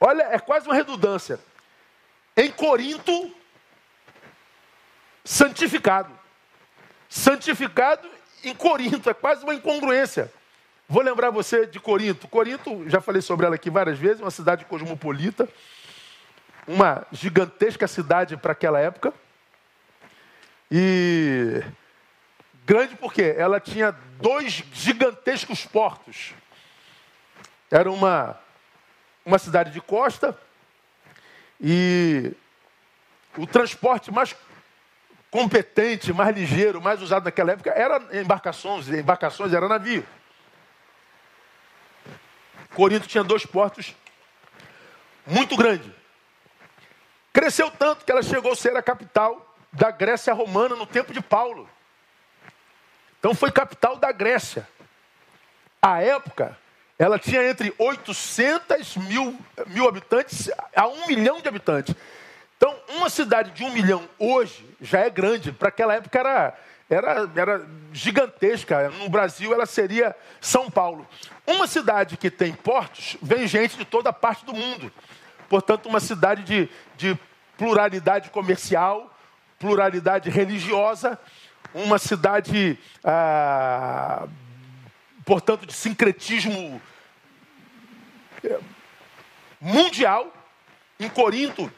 A: Olha, é quase uma redundância. Em Corinto, santificado. Santificado em Corinto, é quase uma incongruência. Vou lembrar você de Corinto. Corinto, já falei sobre ela aqui várias vezes, uma cidade cosmopolita, uma gigantesca cidade para aquela época. E grande porque ela tinha dois gigantescos portos. Era uma uma cidade de costa e o transporte mais competente, mais ligeiro, mais usado naquela época era embarcações, embarcações era navio. Corinto tinha dois portos muito grandes. Cresceu tanto que ela chegou a ser a capital da Grécia romana no tempo de Paulo. Então foi capital da Grécia. A época, ela tinha entre 800 mil, mil habitantes a um milhão de habitantes. Então, uma cidade de um milhão hoje já é grande. Para aquela época era, era, era gigantesca. No Brasil, ela seria São Paulo. Uma cidade que tem portos, vem gente de toda parte do mundo. Portanto, uma cidade de, de pluralidade comercial, pluralidade religiosa, uma cidade ah, portanto, de sincretismo é, mundial. Em Corinto,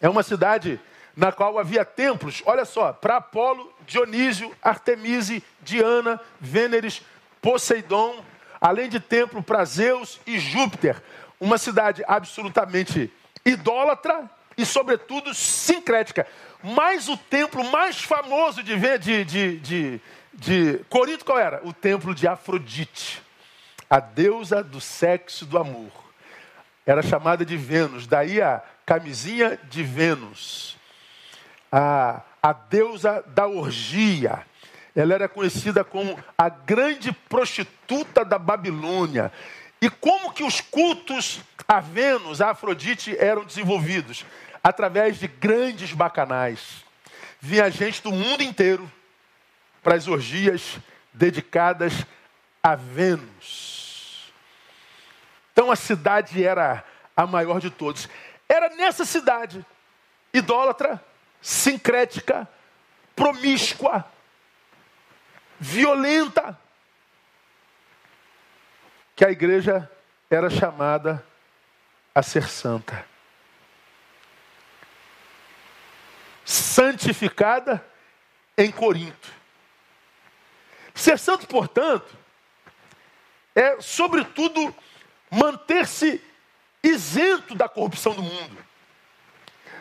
A: é uma cidade na qual havia templos, olha só, para Apolo, Dionísio, Artemise, Diana, Vêneres, Poseidon, além de templo para Zeus e Júpiter. Uma cidade absolutamente idólatra e, sobretudo, sincrética. Mas o templo mais famoso de, de, de, de de Corinto qual era? O templo de Afrodite, a deusa do sexo e do amor. Era chamada de Vênus, daí a camisinha de Vênus. A, a deusa da orgia. Ela era conhecida como a grande prostituta da Babilônia. E como que os cultos a Vênus, a Afrodite, eram desenvolvidos? Através de grandes bacanais. Vinha gente do mundo inteiro para as orgias dedicadas a Vênus. Então a cidade era a maior de todos. Era nessa cidade, idólatra, sincrética, promíscua, violenta, que a igreja era chamada a ser santa. Santificada em Corinto. Ser santo, portanto, é, sobretudo, manter-se isento da corrupção do mundo.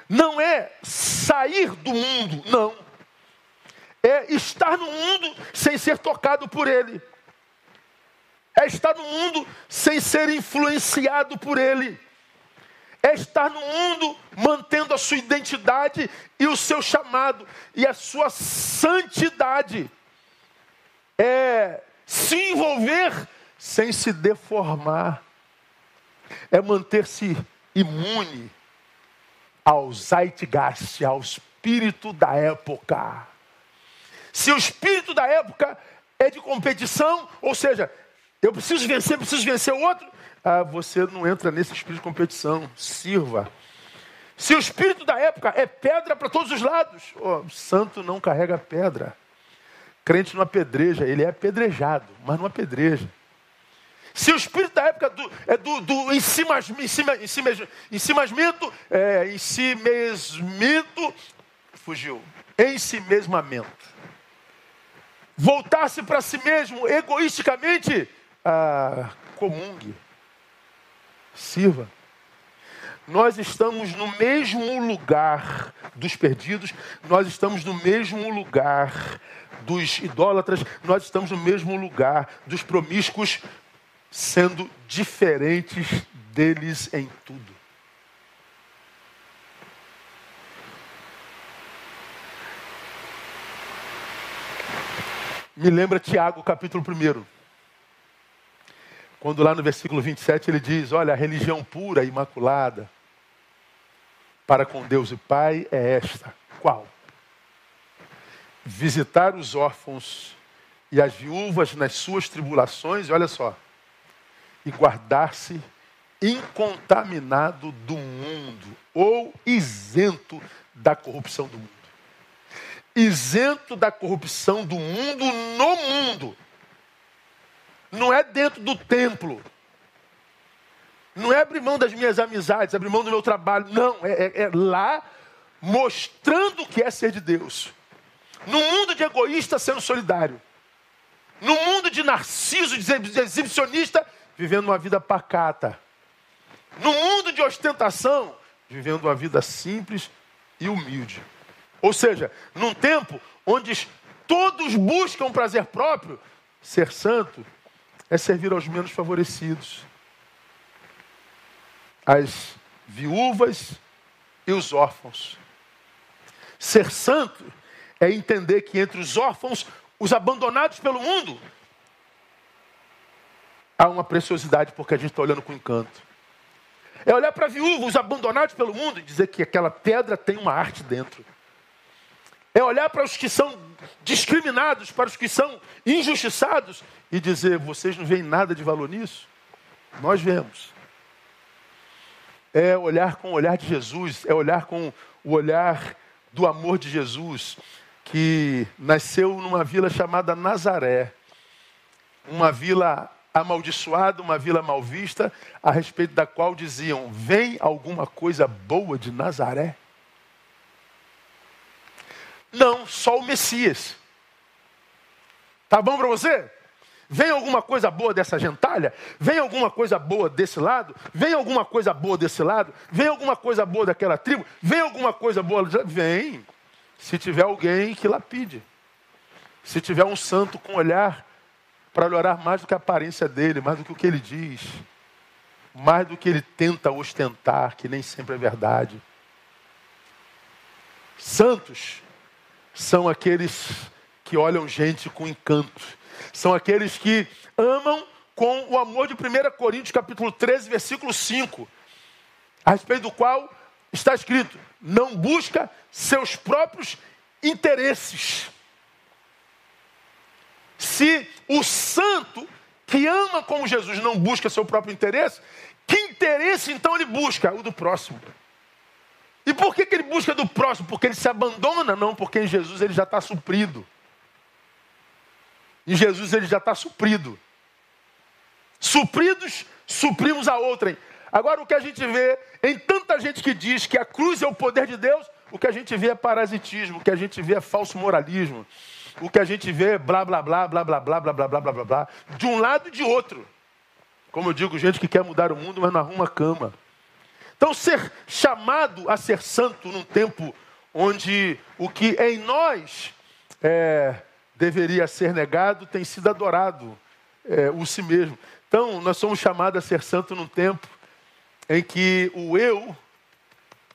A: Não é sair do mundo, não. É estar no mundo sem ser tocado por ele. É estar no mundo sem ser influenciado por ele. É estar no mundo mantendo a sua identidade e o seu chamado e a sua santidade é se envolver sem se deformar, é manter-se imune ao zeitgeist, ao espírito da época. Se o espírito da época é de competição, ou seja, eu preciso vencer, preciso vencer o outro, ah, você não entra nesse espírito de competição. Sirva. Se o espírito da época é pedra para todos os lados, oh, santo não carrega pedra. Crente não apedreja, ele é apedrejado, mas não apedreja. Se o espírito da época do, é do, do ensimismento, é, ensimesmento, fugiu, ensimesmamento. Voltar-se para si mesmo egoisticamente, ah, comungue, sirva. Nós estamos no mesmo lugar dos perdidos, nós estamos no mesmo lugar dos idólatras, nós estamos no mesmo lugar dos promíscuos, sendo diferentes deles em tudo. Me lembra Tiago, capítulo 1. Quando lá no versículo 27 ele diz: Olha, a religião pura, imaculada, para com Deus e Pai é esta. Qual? Visitar os órfãos e as viúvas nas suas tribulações, olha só, e guardar-se incontaminado do mundo, ou isento da corrupção do mundo. Isento da corrupção do mundo no mundo. Não é dentro do templo. Não é abrir mão das minhas amizades, abrir mão do meu trabalho. Não, é, é, é lá mostrando o que é ser de Deus. No mundo de egoísta, sendo solidário. No mundo de narciso, de exibicionista, vivendo uma vida pacata. No mundo de ostentação, vivendo uma vida simples e humilde. Ou seja, num tempo onde todos buscam prazer próprio, ser santo é servir aos menos favorecidos, as viúvas e os órfãos. Ser santo é entender que entre os órfãos, os abandonados pelo mundo, há uma preciosidade porque a gente está olhando com encanto. É olhar para viúvos abandonados pelo mundo e dizer que aquela pedra tem uma arte dentro. É olhar para os que são discriminados, para os que são injustiçados e dizer: vocês não veem nada de valor nisso? Nós vemos. É olhar com o olhar de Jesus, é olhar com o olhar do amor de Jesus, que nasceu numa vila chamada Nazaré, uma vila amaldiçoada, uma vila mal vista, a respeito da qual diziam: Vem alguma coisa boa de Nazaré? Não, só o Messias. Tá bom para você? Vem alguma coisa boa dessa gentalha? Vem alguma coisa boa desse lado? Vem alguma coisa boa desse lado? Vem alguma coisa boa daquela tribo? Vem alguma coisa boa? Vem. Se tiver alguém que lapide. Se tiver um santo com olhar para olhar mais do que a aparência dele, mais do que o que ele diz, mais do que ele tenta ostentar, que nem sempre é verdade. Santos são aqueles que olham gente com encanto, são aqueles que amam com o amor de 1 Coríntios capítulo 13, versículo 5, a respeito do qual está escrito: não busca seus próprios interesses. Se o santo que ama como Jesus não busca seu próprio interesse, que interesse então ele busca? O do próximo. E por que, que ele busca do próximo? Porque ele se abandona? Não, porque em Jesus ele já está suprido. Em Jesus ele já está suprido. Supridos, suprimos a outrem. Agora o que a gente vê em tanta gente que diz que a cruz é o poder de Deus, o que a gente vê é parasitismo, o que a gente vê é falso moralismo o que a gente vê, blá, blá, blá, blá, blá, blá, blá, blá, blá, blá, blá, blá, de um lado e de outro. Como eu digo, gente que quer mudar o mundo, mas não arruma cama. Então, ser chamado a ser santo num tempo onde o que em nós é, deveria ser negado tem sido adorado, é, o si mesmo. Então, nós somos chamados a ser santo num tempo em que o eu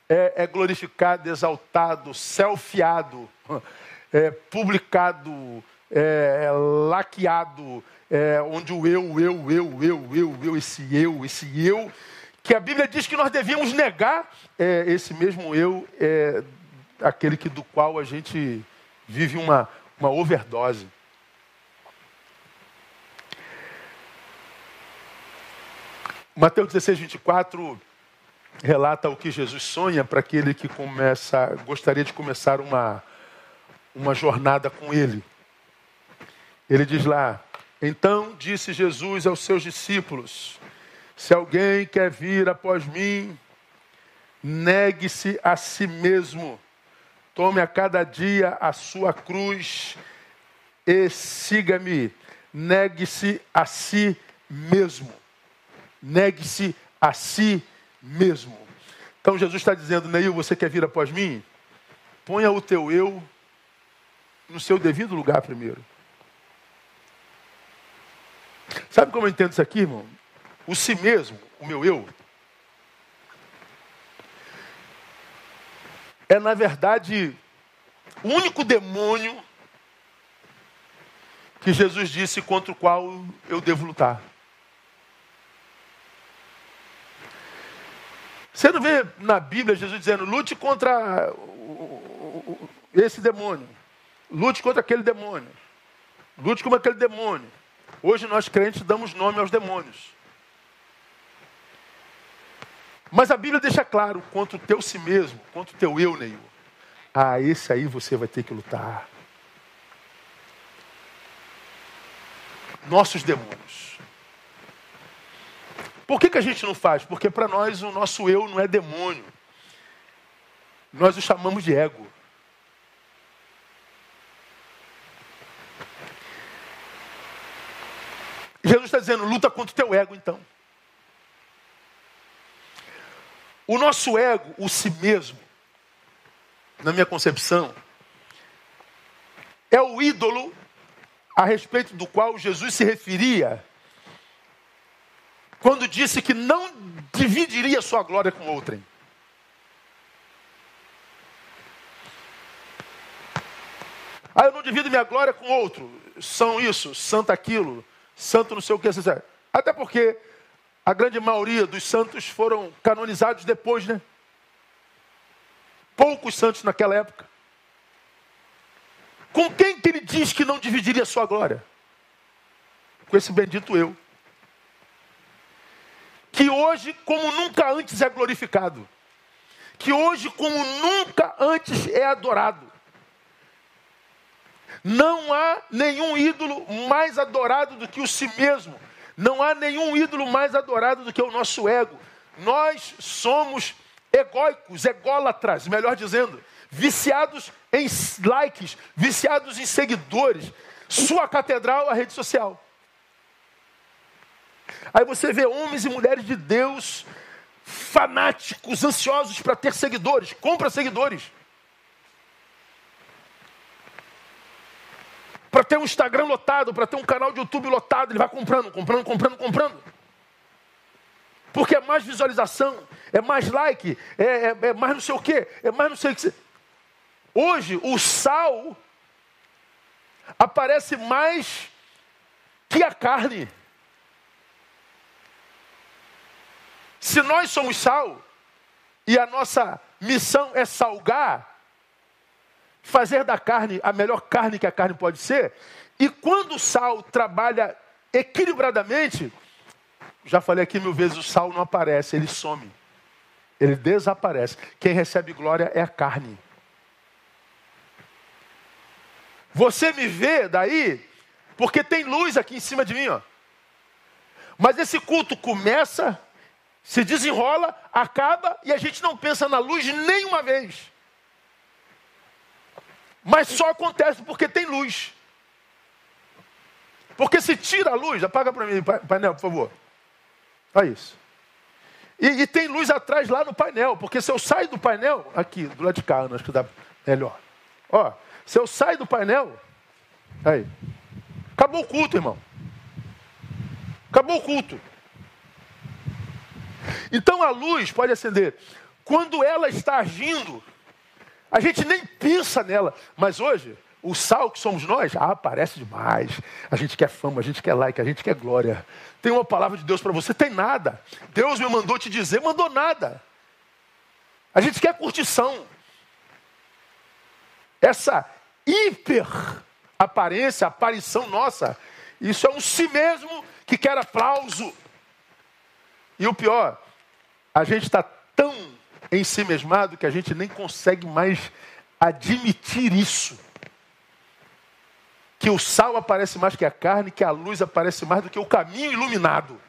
A: é, é glorificado, exaltado, selfiado é, publicado, é, laqueado, é, onde o eu, eu, eu, eu, eu, eu, esse eu, esse eu, que a Bíblia diz que nós devíamos negar, é, esse mesmo eu é aquele que, do qual a gente vive uma, uma overdose. Mateus 16, 24 relata o que Jesus sonha para aquele que começa, gostaria de começar uma, uma jornada com ele. Ele diz lá: Então disse Jesus aos seus discípulos: Se alguém quer vir após mim, negue-se a si mesmo, tome a cada dia a sua cruz e siga-me. Negue-se a si mesmo. Negue-se a si mesmo. Então Jesus está dizendo, Neil, você quer vir após mim? Ponha o teu eu no seu devido lugar primeiro. Sabe como eu entendo isso aqui, irmão? O si mesmo, o meu eu, é na verdade o único demônio que Jesus disse contra o qual eu devo lutar. Você não vê na Bíblia Jesus dizendo, lute contra esse demônio. Lute contra aquele demônio. Lute contra aquele demônio. Hoje nós crentes damos nome aos demônios. Mas a Bíblia deixa claro contra o teu si mesmo, contra o teu eu, Neil. Ah, esse aí você vai ter que lutar. Nossos demônios. Por que, que a gente não faz? Porque para nós o nosso eu não é demônio. Nós o chamamos de ego. Jesus está dizendo, luta contra o teu ego então. O nosso ego, o si mesmo, na minha concepção, é o ídolo a respeito do qual Jesus se referia quando disse que não dividiria sua glória com outrem. Ah, eu não divido minha glória com outro. São isso, santo aquilo, santo não sei o que. Até porque a grande maioria dos santos foram canonizados depois, né? Poucos santos naquela época. Com quem que ele diz que não dividiria a sua glória? Com esse bendito eu. Que hoje, como nunca antes, é glorificado. Que hoje, como nunca antes, é adorado. Não há nenhum ídolo mais adorado do que o si mesmo. Não há nenhum ídolo mais adorado do que o nosso ego. Nós somos egóicos, ególatras, melhor dizendo, viciados em likes, viciados em seguidores. Sua catedral, a rede social. Aí você vê homens e mulheres de Deus fanáticos, ansiosos para ter seguidores, compra seguidores. para ter um Instagram lotado, para ter um canal de YouTube lotado, ele vai comprando, comprando, comprando, comprando. Porque é mais visualização, é mais like, é, é, é mais não sei o quê, é mais não sei o que. Hoje, o sal aparece mais que a carne. Se nós somos sal e a nossa missão é salgar, fazer da carne a melhor carne que a carne pode ser. E quando o sal trabalha equilibradamente, já falei aqui mil vezes, o sal não aparece, ele some. Ele desaparece. Quem recebe glória é a carne. Você me vê daí porque tem luz aqui em cima de mim, ó. Mas esse culto começa, se desenrola, acaba e a gente não pensa na luz nenhuma vez. Mas só acontece porque tem luz. Porque se tira a luz, apaga para mim, painel, por favor. Olha isso. E, e, tem luz atrás lá no painel, porque se eu saio do painel, aqui, do lado de cá, acho que dá melhor. Ó, se eu saio do painel, aí, acabou o culto, irmão. Acabou o culto. Então a luz pode acender. Quando ela está agindo, a gente nem pensa nela. Mas hoje, o sal que somos nós, ah, parece demais. A gente quer fama, a gente quer like, a gente quer glória. Tem uma palavra de Deus para você? Tem nada. Deus me mandou te dizer, mandou nada. A gente quer curtição. Essa hiper aparência, aparição nossa, isso é um si mesmo que quer aplauso. E o pior, a gente está tão em si mesmado que a gente nem consegue mais admitir isso que o sal aparece mais que a carne, que a luz aparece mais do que o caminho iluminado.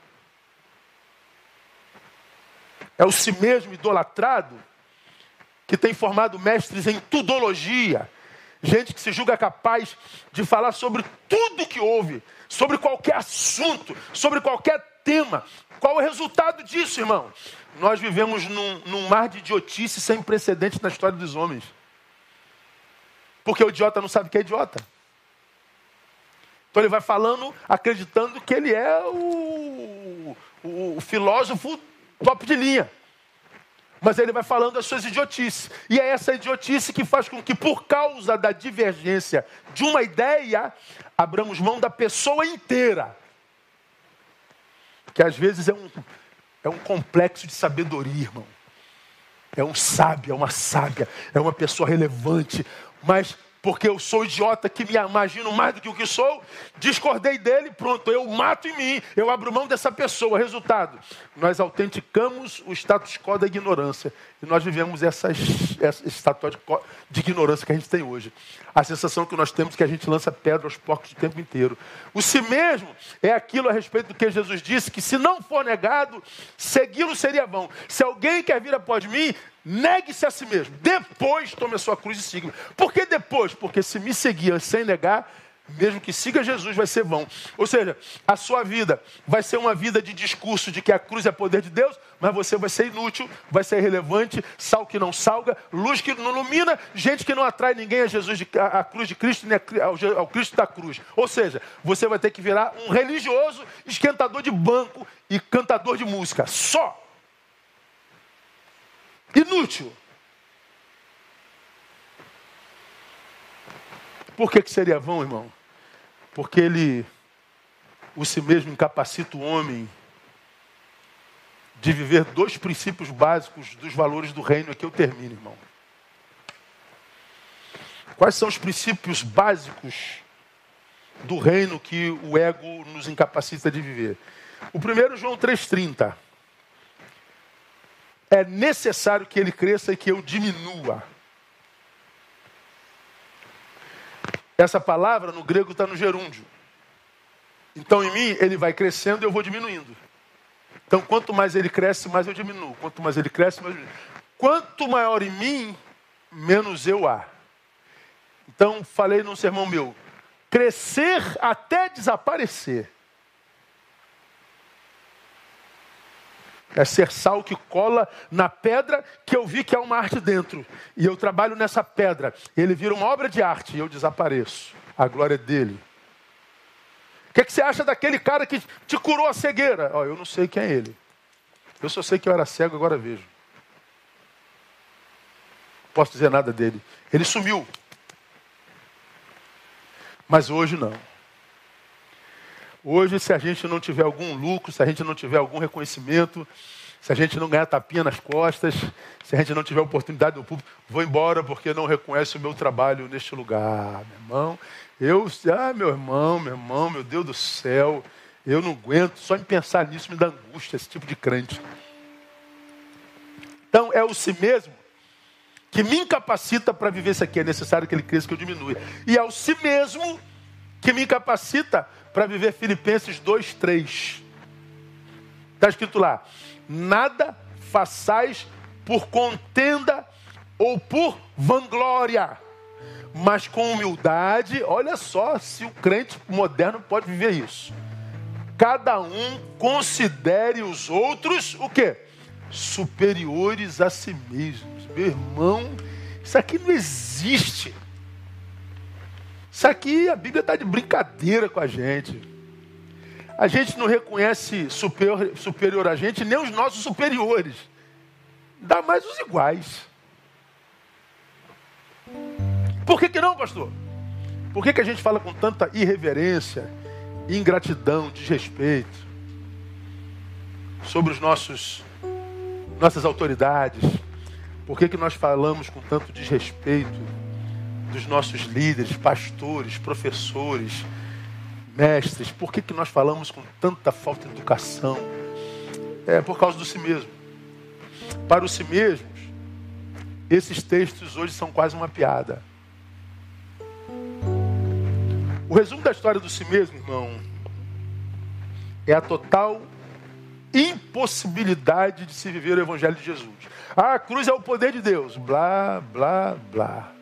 A: É o si mesmo idolatrado que tem formado mestres em tudologia, gente que se julga capaz de falar sobre tudo que houve, sobre qualquer assunto, sobre qualquer tema. Qual o resultado disso, irmão? Nós vivemos num, num mar de idiotice sem precedentes na história dos homens. Porque o idiota não sabe que é idiota. Então ele vai falando, acreditando que ele é o, o, o filósofo top de linha. Mas ele vai falando as suas idiotices. E é essa idiotice que faz com que, por causa da divergência de uma ideia, abramos mão da pessoa inteira. Que às vezes é um, é um complexo de sabedoria, irmão. É um sábio, é uma sábia, é uma pessoa relevante, mas porque eu sou idiota que me imagino mais do que o que sou, discordei dele, pronto, eu mato em mim, eu abro mão dessa pessoa. Resultado, nós autenticamos o status quo da ignorância. Nós vivemos essa, essa status de ignorância que a gente tem hoje. A sensação que nós temos é que a gente lança pedra aos porcos o tempo inteiro. O si mesmo é aquilo a respeito do que Jesus disse, que se não for negado, segui-lo seria vão. Se alguém quer vir após mim, Negue-se a si mesmo. Depois tome a sua cruz e siga-me. Por que depois? Porque se me seguir sem negar, mesmo que siga Jesus, vai ser vão. Ou seja, a sua vida vai ser uma vida de discurso de que a cruz é poder de Deus, mas você vai ser inútil, vai ser irrelevante, sal que não salga, luz que não ilumina, gente que não atrai ninguém a Jesus, de, a, a cruz de Cristo, nem ao, ao Cristo da cruz. Ou seja, você vai ter que virar um religioso, esquentador de banco e cantador de música. Só. Inútil. Por que, que seria vão, irmão? Porque ele, o si mesmo, incapacita o homem de viver dois princípios básicos dos valores do reino. Aqui eu termino, irmão. Quais são os princípios básicos do reino que o ego nos incapacita de viver? O primeiro, João 3,30 é necessário que ele cresça e que eu diminua. Essa palavra no grego está no gerúndio. Então em mim ele vai crescendo e eu vou diminuindo. Então quanto mais ele cresce, mais eu diminuo. Quanto mais ele cresce, mais eu diminuo. Quanto maior em mim, menos eu há. Então falei num sermão meu: crescer até desaparecer. É ser sal que cola na pedra que eu vi que é uma arte dentro. E eu trabalho nessa pedra. Ele vira uma obra de arte e eu desapareço. A glória é dele. O que, que, você acha daquele cara que te curou a cegueira? Oh, eu não sei quem é ele. Eu só sei que eu era cego, agora vejo. Não posso dizer nada dele. Ele sumiu. Mas hoje não. Hoje, se a gente não tiver algum lucro, se a gente não tiver algum reconhecimento, se a gente não ganhar tapinha nas costas, se a gente não tiver oportunidade do público, vou embora porque não reconhece o meu trabalho neste lugar, meu irmão. Eu, ah, meu irmão, meu irmão, meu Deus do céu, eu não aguento, só em pensar nisso me dá angústia, esse tipo de crente. Então, é o si mesmo que me incapacita para viver isso aqui. É necessário que ele cresça, que eu diminua. E é o si mesmo que me incapacita para viver Filipenses 2, 3. Está escrito lá: nada façais por contenda ou por vanglória, mas com humildade. Olha só se o crente moderno pode viver isso. Cada um considere os outros o quê? Superiores a si mesmos. Meu irmão, isso aqui não existe. Isso aqui a Bíblia está de brincadeira com a gente. A gente não reconhece superior, superior a gente, nem os nossos superiores. Dá mais os iguais. Por que, que não, pastor? Por que, que a gente fala com tanta irreverência, ingratidão, desrespeito sobre os nossos nossas autoridades? Por que, que nós falamos com tanto desrespeito dos nossos líderes, pastores, professores, mestres? Por que, que nós falamos com tanta falta de educação? É por causa do si mesmo. Para os si mesmos, esses textos hoje são quase uma piada. O resumo da história do si mesmo, irmão, é a total impossibilidade de se viver o Evangelho de Jesus. Ah, a cruz é o poder de Deus. Blá, blá, blá.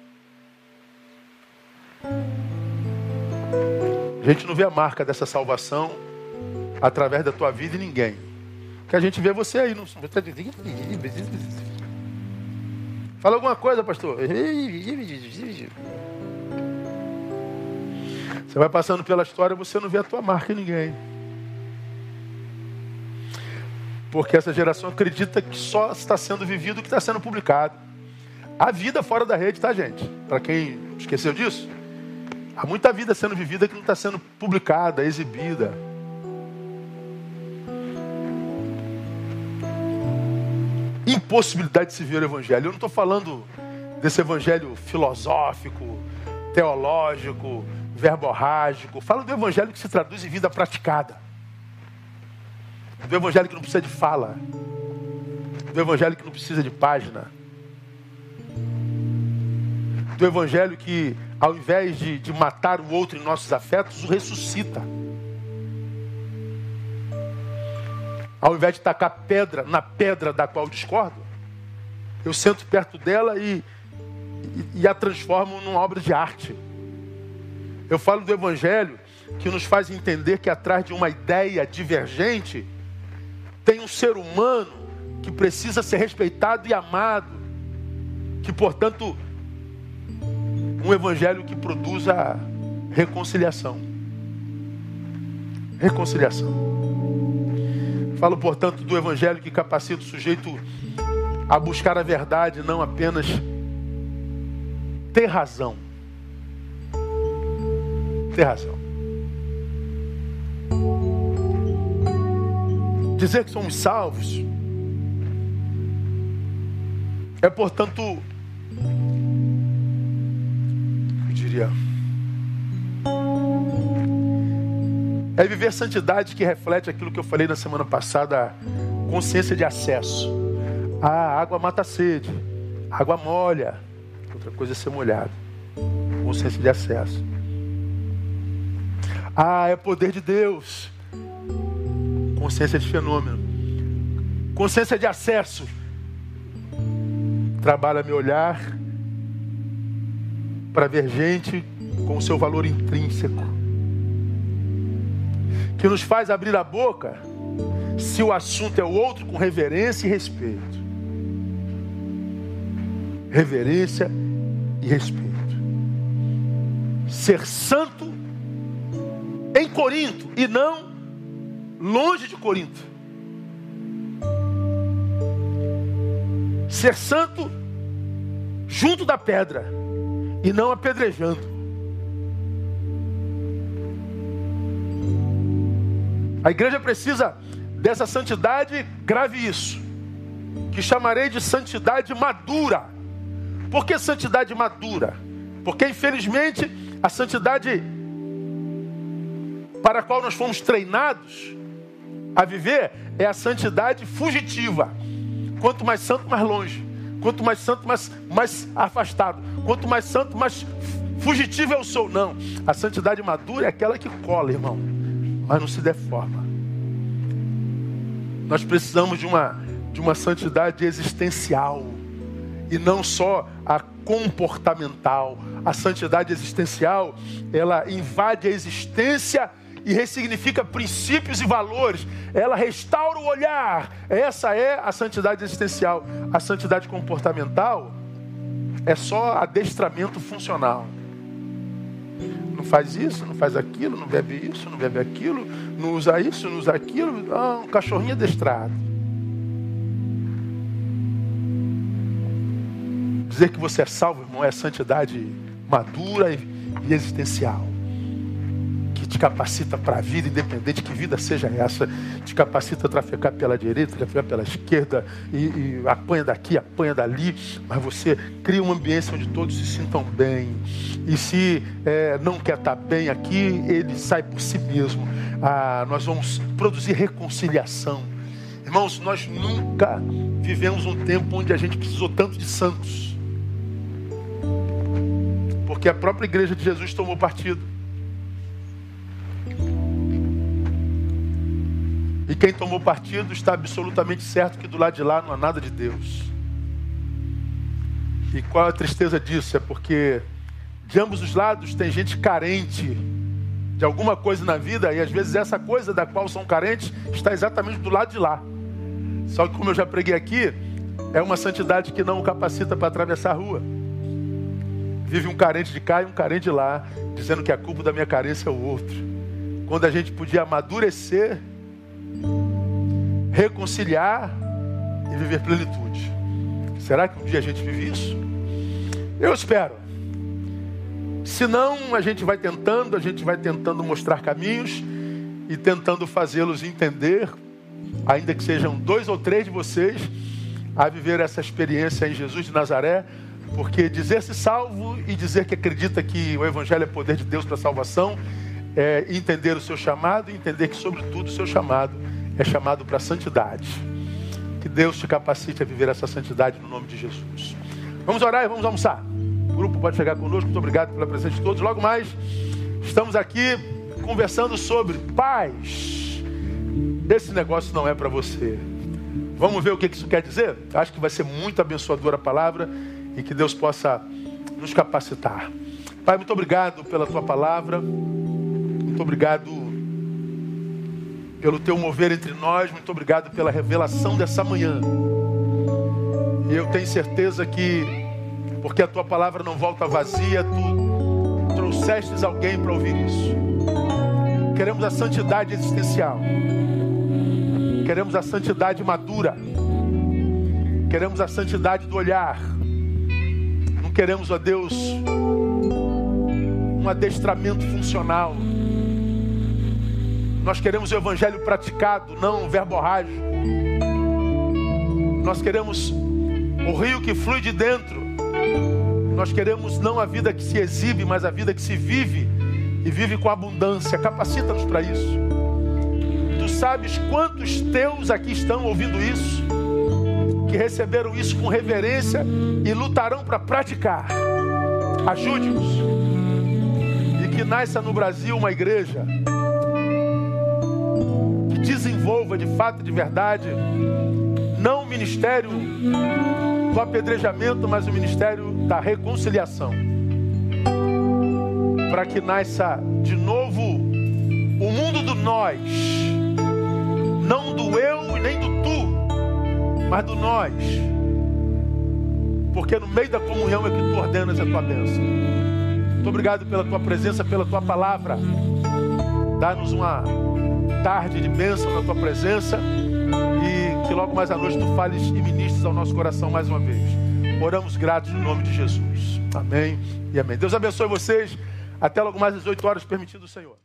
A: A gente não vê a marca dessa salvação através da tua vida e ninguém. Que a gente vê você aí. Não... Fala alguma coisa, pastor. Você vai passando pela história, você não vê a tua marca em ninguém. Porque essa geração acredita que só está sendo vivido o que está sendo publicado. A vida fora da rede, tá, gente? Para quem esqueceu disso, há muita vida sendo vivida que não está sendo publicada, exibida. Impossibilidade de se ver o evangelho. Eu não estou falando desse evangelho filosófico, teológico, verborrágico. Fala do evangelho que se traduz em vida praticada. Do evangelho que não precisa de fala. Do evangelho que não precisa de página. Do evangelho que, ao invés de, de matar o outro em nossos afetos, o ressuscita. Ao invés de tacar pedra na pedra da qual discordo, eu sento perto dela e, e, e a transformo numa obra de arte. Eu falo do Evangelho que nos faz entender que atrás de uma ideia divergente tem um ser humano que precisa ser respeitado e amado. Que, portanto, um Evangelho que produza reconciliação. Reconciliação. Falo, portanto, do Evangelho que capacita o sujeito a buscar a verdade, não apenas ter razão ter razão. Dizer que somos salvos é, portanto, diria, é viver santidade que reflete aquilo que eu falei na semana passada, consciência de acesso. Ah, água mata a sede, água molha, outra coisa é ser molhado. Consciência de acesso. Ah, é poder de Deus. Consciência de fenômeno. Consciência de acesso. Trabalha meu olhar para ver gente com o seu valor intrínseco. Que nos faz abrir a boca se o assunto é o outro com reverência e respeito. Reverência e respeito. Ser santo em Corinto e não longe de Corinto. Ser santo junto da pedra e não apedrejando. A igreja precisa dessa santidade, grave isso, que chamarei de santidade madura. Por que santidade madura? Porque infelizmente a santidade para a qual nós fomos treinados a viver é a santidade fugitiva. Quanto mais santo, mais longe. Quanto mais santo, mais, mais afastado. Quanto mais santo, mais fugitivo eu sou. Não. A santidade madura é aquela que cola, irmão, mas não se deforma. Nós precisamos de uma, de uma santidade existencial e não só a comportamental. A santidade existencial, ela invade a existência e ressignifica princípios e valores. Ela restaura o olhar. Essa é a santidade existencial. A santidade comportamental é só adestramento funcional. Não faz isso, não faz aquilo, não bebe isso, não bebe aquilo, não usa isso, não usa aquilo. Ah, um cachorrinho adestrado. Dizer que você é salvo, irmão, é santidade madura e existencial te capacita para a vida, independente que vida seja essa, te capacita a trafegar pela direita, trafegar pela esquerda, e, e apanha daqui, apanha dali, mas você cria um ambiente onde todos se sintam bem. E se é, não quer estar bem aqui, ele sai por si mesmo. Ah, nós vamos produzir reconciliação. Irmãos, nós nunca vivemos um tempo onde a gente precisou tanto de santos. Porque a própria igreja de Jesus tomou partido. E quem tomou partido está absolutamente certo que do lado de lá não há nada de Deus. E qual a tristeza disso? É porque de ambos os lados tem gente carente de alguma coisa na vida e às vezes essa coisa da qual são carentes está exatamente do lado de lá. Só que como eu já preguei aqui, é uma santidade que não o capacita para atravessar a rua. Vive um carente de cá e um carente de lá, dizendo que a culpa da minha carência é o outro. Quando a gente podia amadurecer reconciliar e viver plenitude. Será que um dia a gente vive isso? Eu espero. Se não, a gente vai tentando, a gente vai tentando mostrar caminhos e tentando fazê-los entender, ainda que sejam dois ou três de vocês, a viver essa experiência em Jesus de Nazaré, porque dizer-se salvo e dizer que acredita que o Evangelho é poder de Deus para a salvação, é entender o seu chamado e entender que, sobretudo, o seu chamado é chamado para a santidade. Que Deus te capacite a viver essa santidade no nome de Jesus. Vamos orar e vamos almoçar. O grupo pode chegar conosco. Muito obrigado pela presença de todos. Logo mais, estamos aqui conversando sobre paz. Esse negócio não é para você. Vamos ver o que isso quer dizer? Acho que vai ser muito abençoadora a palavra e que Deus possa nos capacitar. Pai, muito obrigado pela tua palavra. Muito obrigado pelo teu mover entre nós. Muito obrigado pela revelação dessa manhã. E eu tenho certeza que, porque a tua palavra não volta vazia, tu trouxestes alguém para ouvir isso. Queremos a santidade existencial. Queremos a santidade madura. Queremos a santidade do olhar. Não queremos, ó Deus, um adestramento funcional nós queremos o evangelho praticado, não o verborrágico. Nós queremos o rio que flui de dentro. Nós queremos não a vida que se exibe, mas a vida que se vive e vive com abundância. Capacita-nos para isso. Tu sabes quantos teus aqui estão ouvindo isso, que receberam isso com reverência e lutarão para praticar. Ajude-nos. E que nasça no Brasil uma igreja desenvolva de fato, de verdade, não o ministério do apedrejamento, mas o ministério da reconciliação. Para que nasça de novo o mundo do nós, não do eu e nem do tu, mas do nós. Porque no meio da comunhão é que tu ordenas a tua bênção. Muito obrigado pela tua presença, pela tua palavra. Dá-nos uma tarde de bênção na tua presença e que logo mais à noite tu fales e ministres ao nosso coração mais uma vez. Oramos gratos no nome de Jesus. Amém e amém. Deus abençoe vocês. Até logo mais às 8 horas, permitindo o Senhor.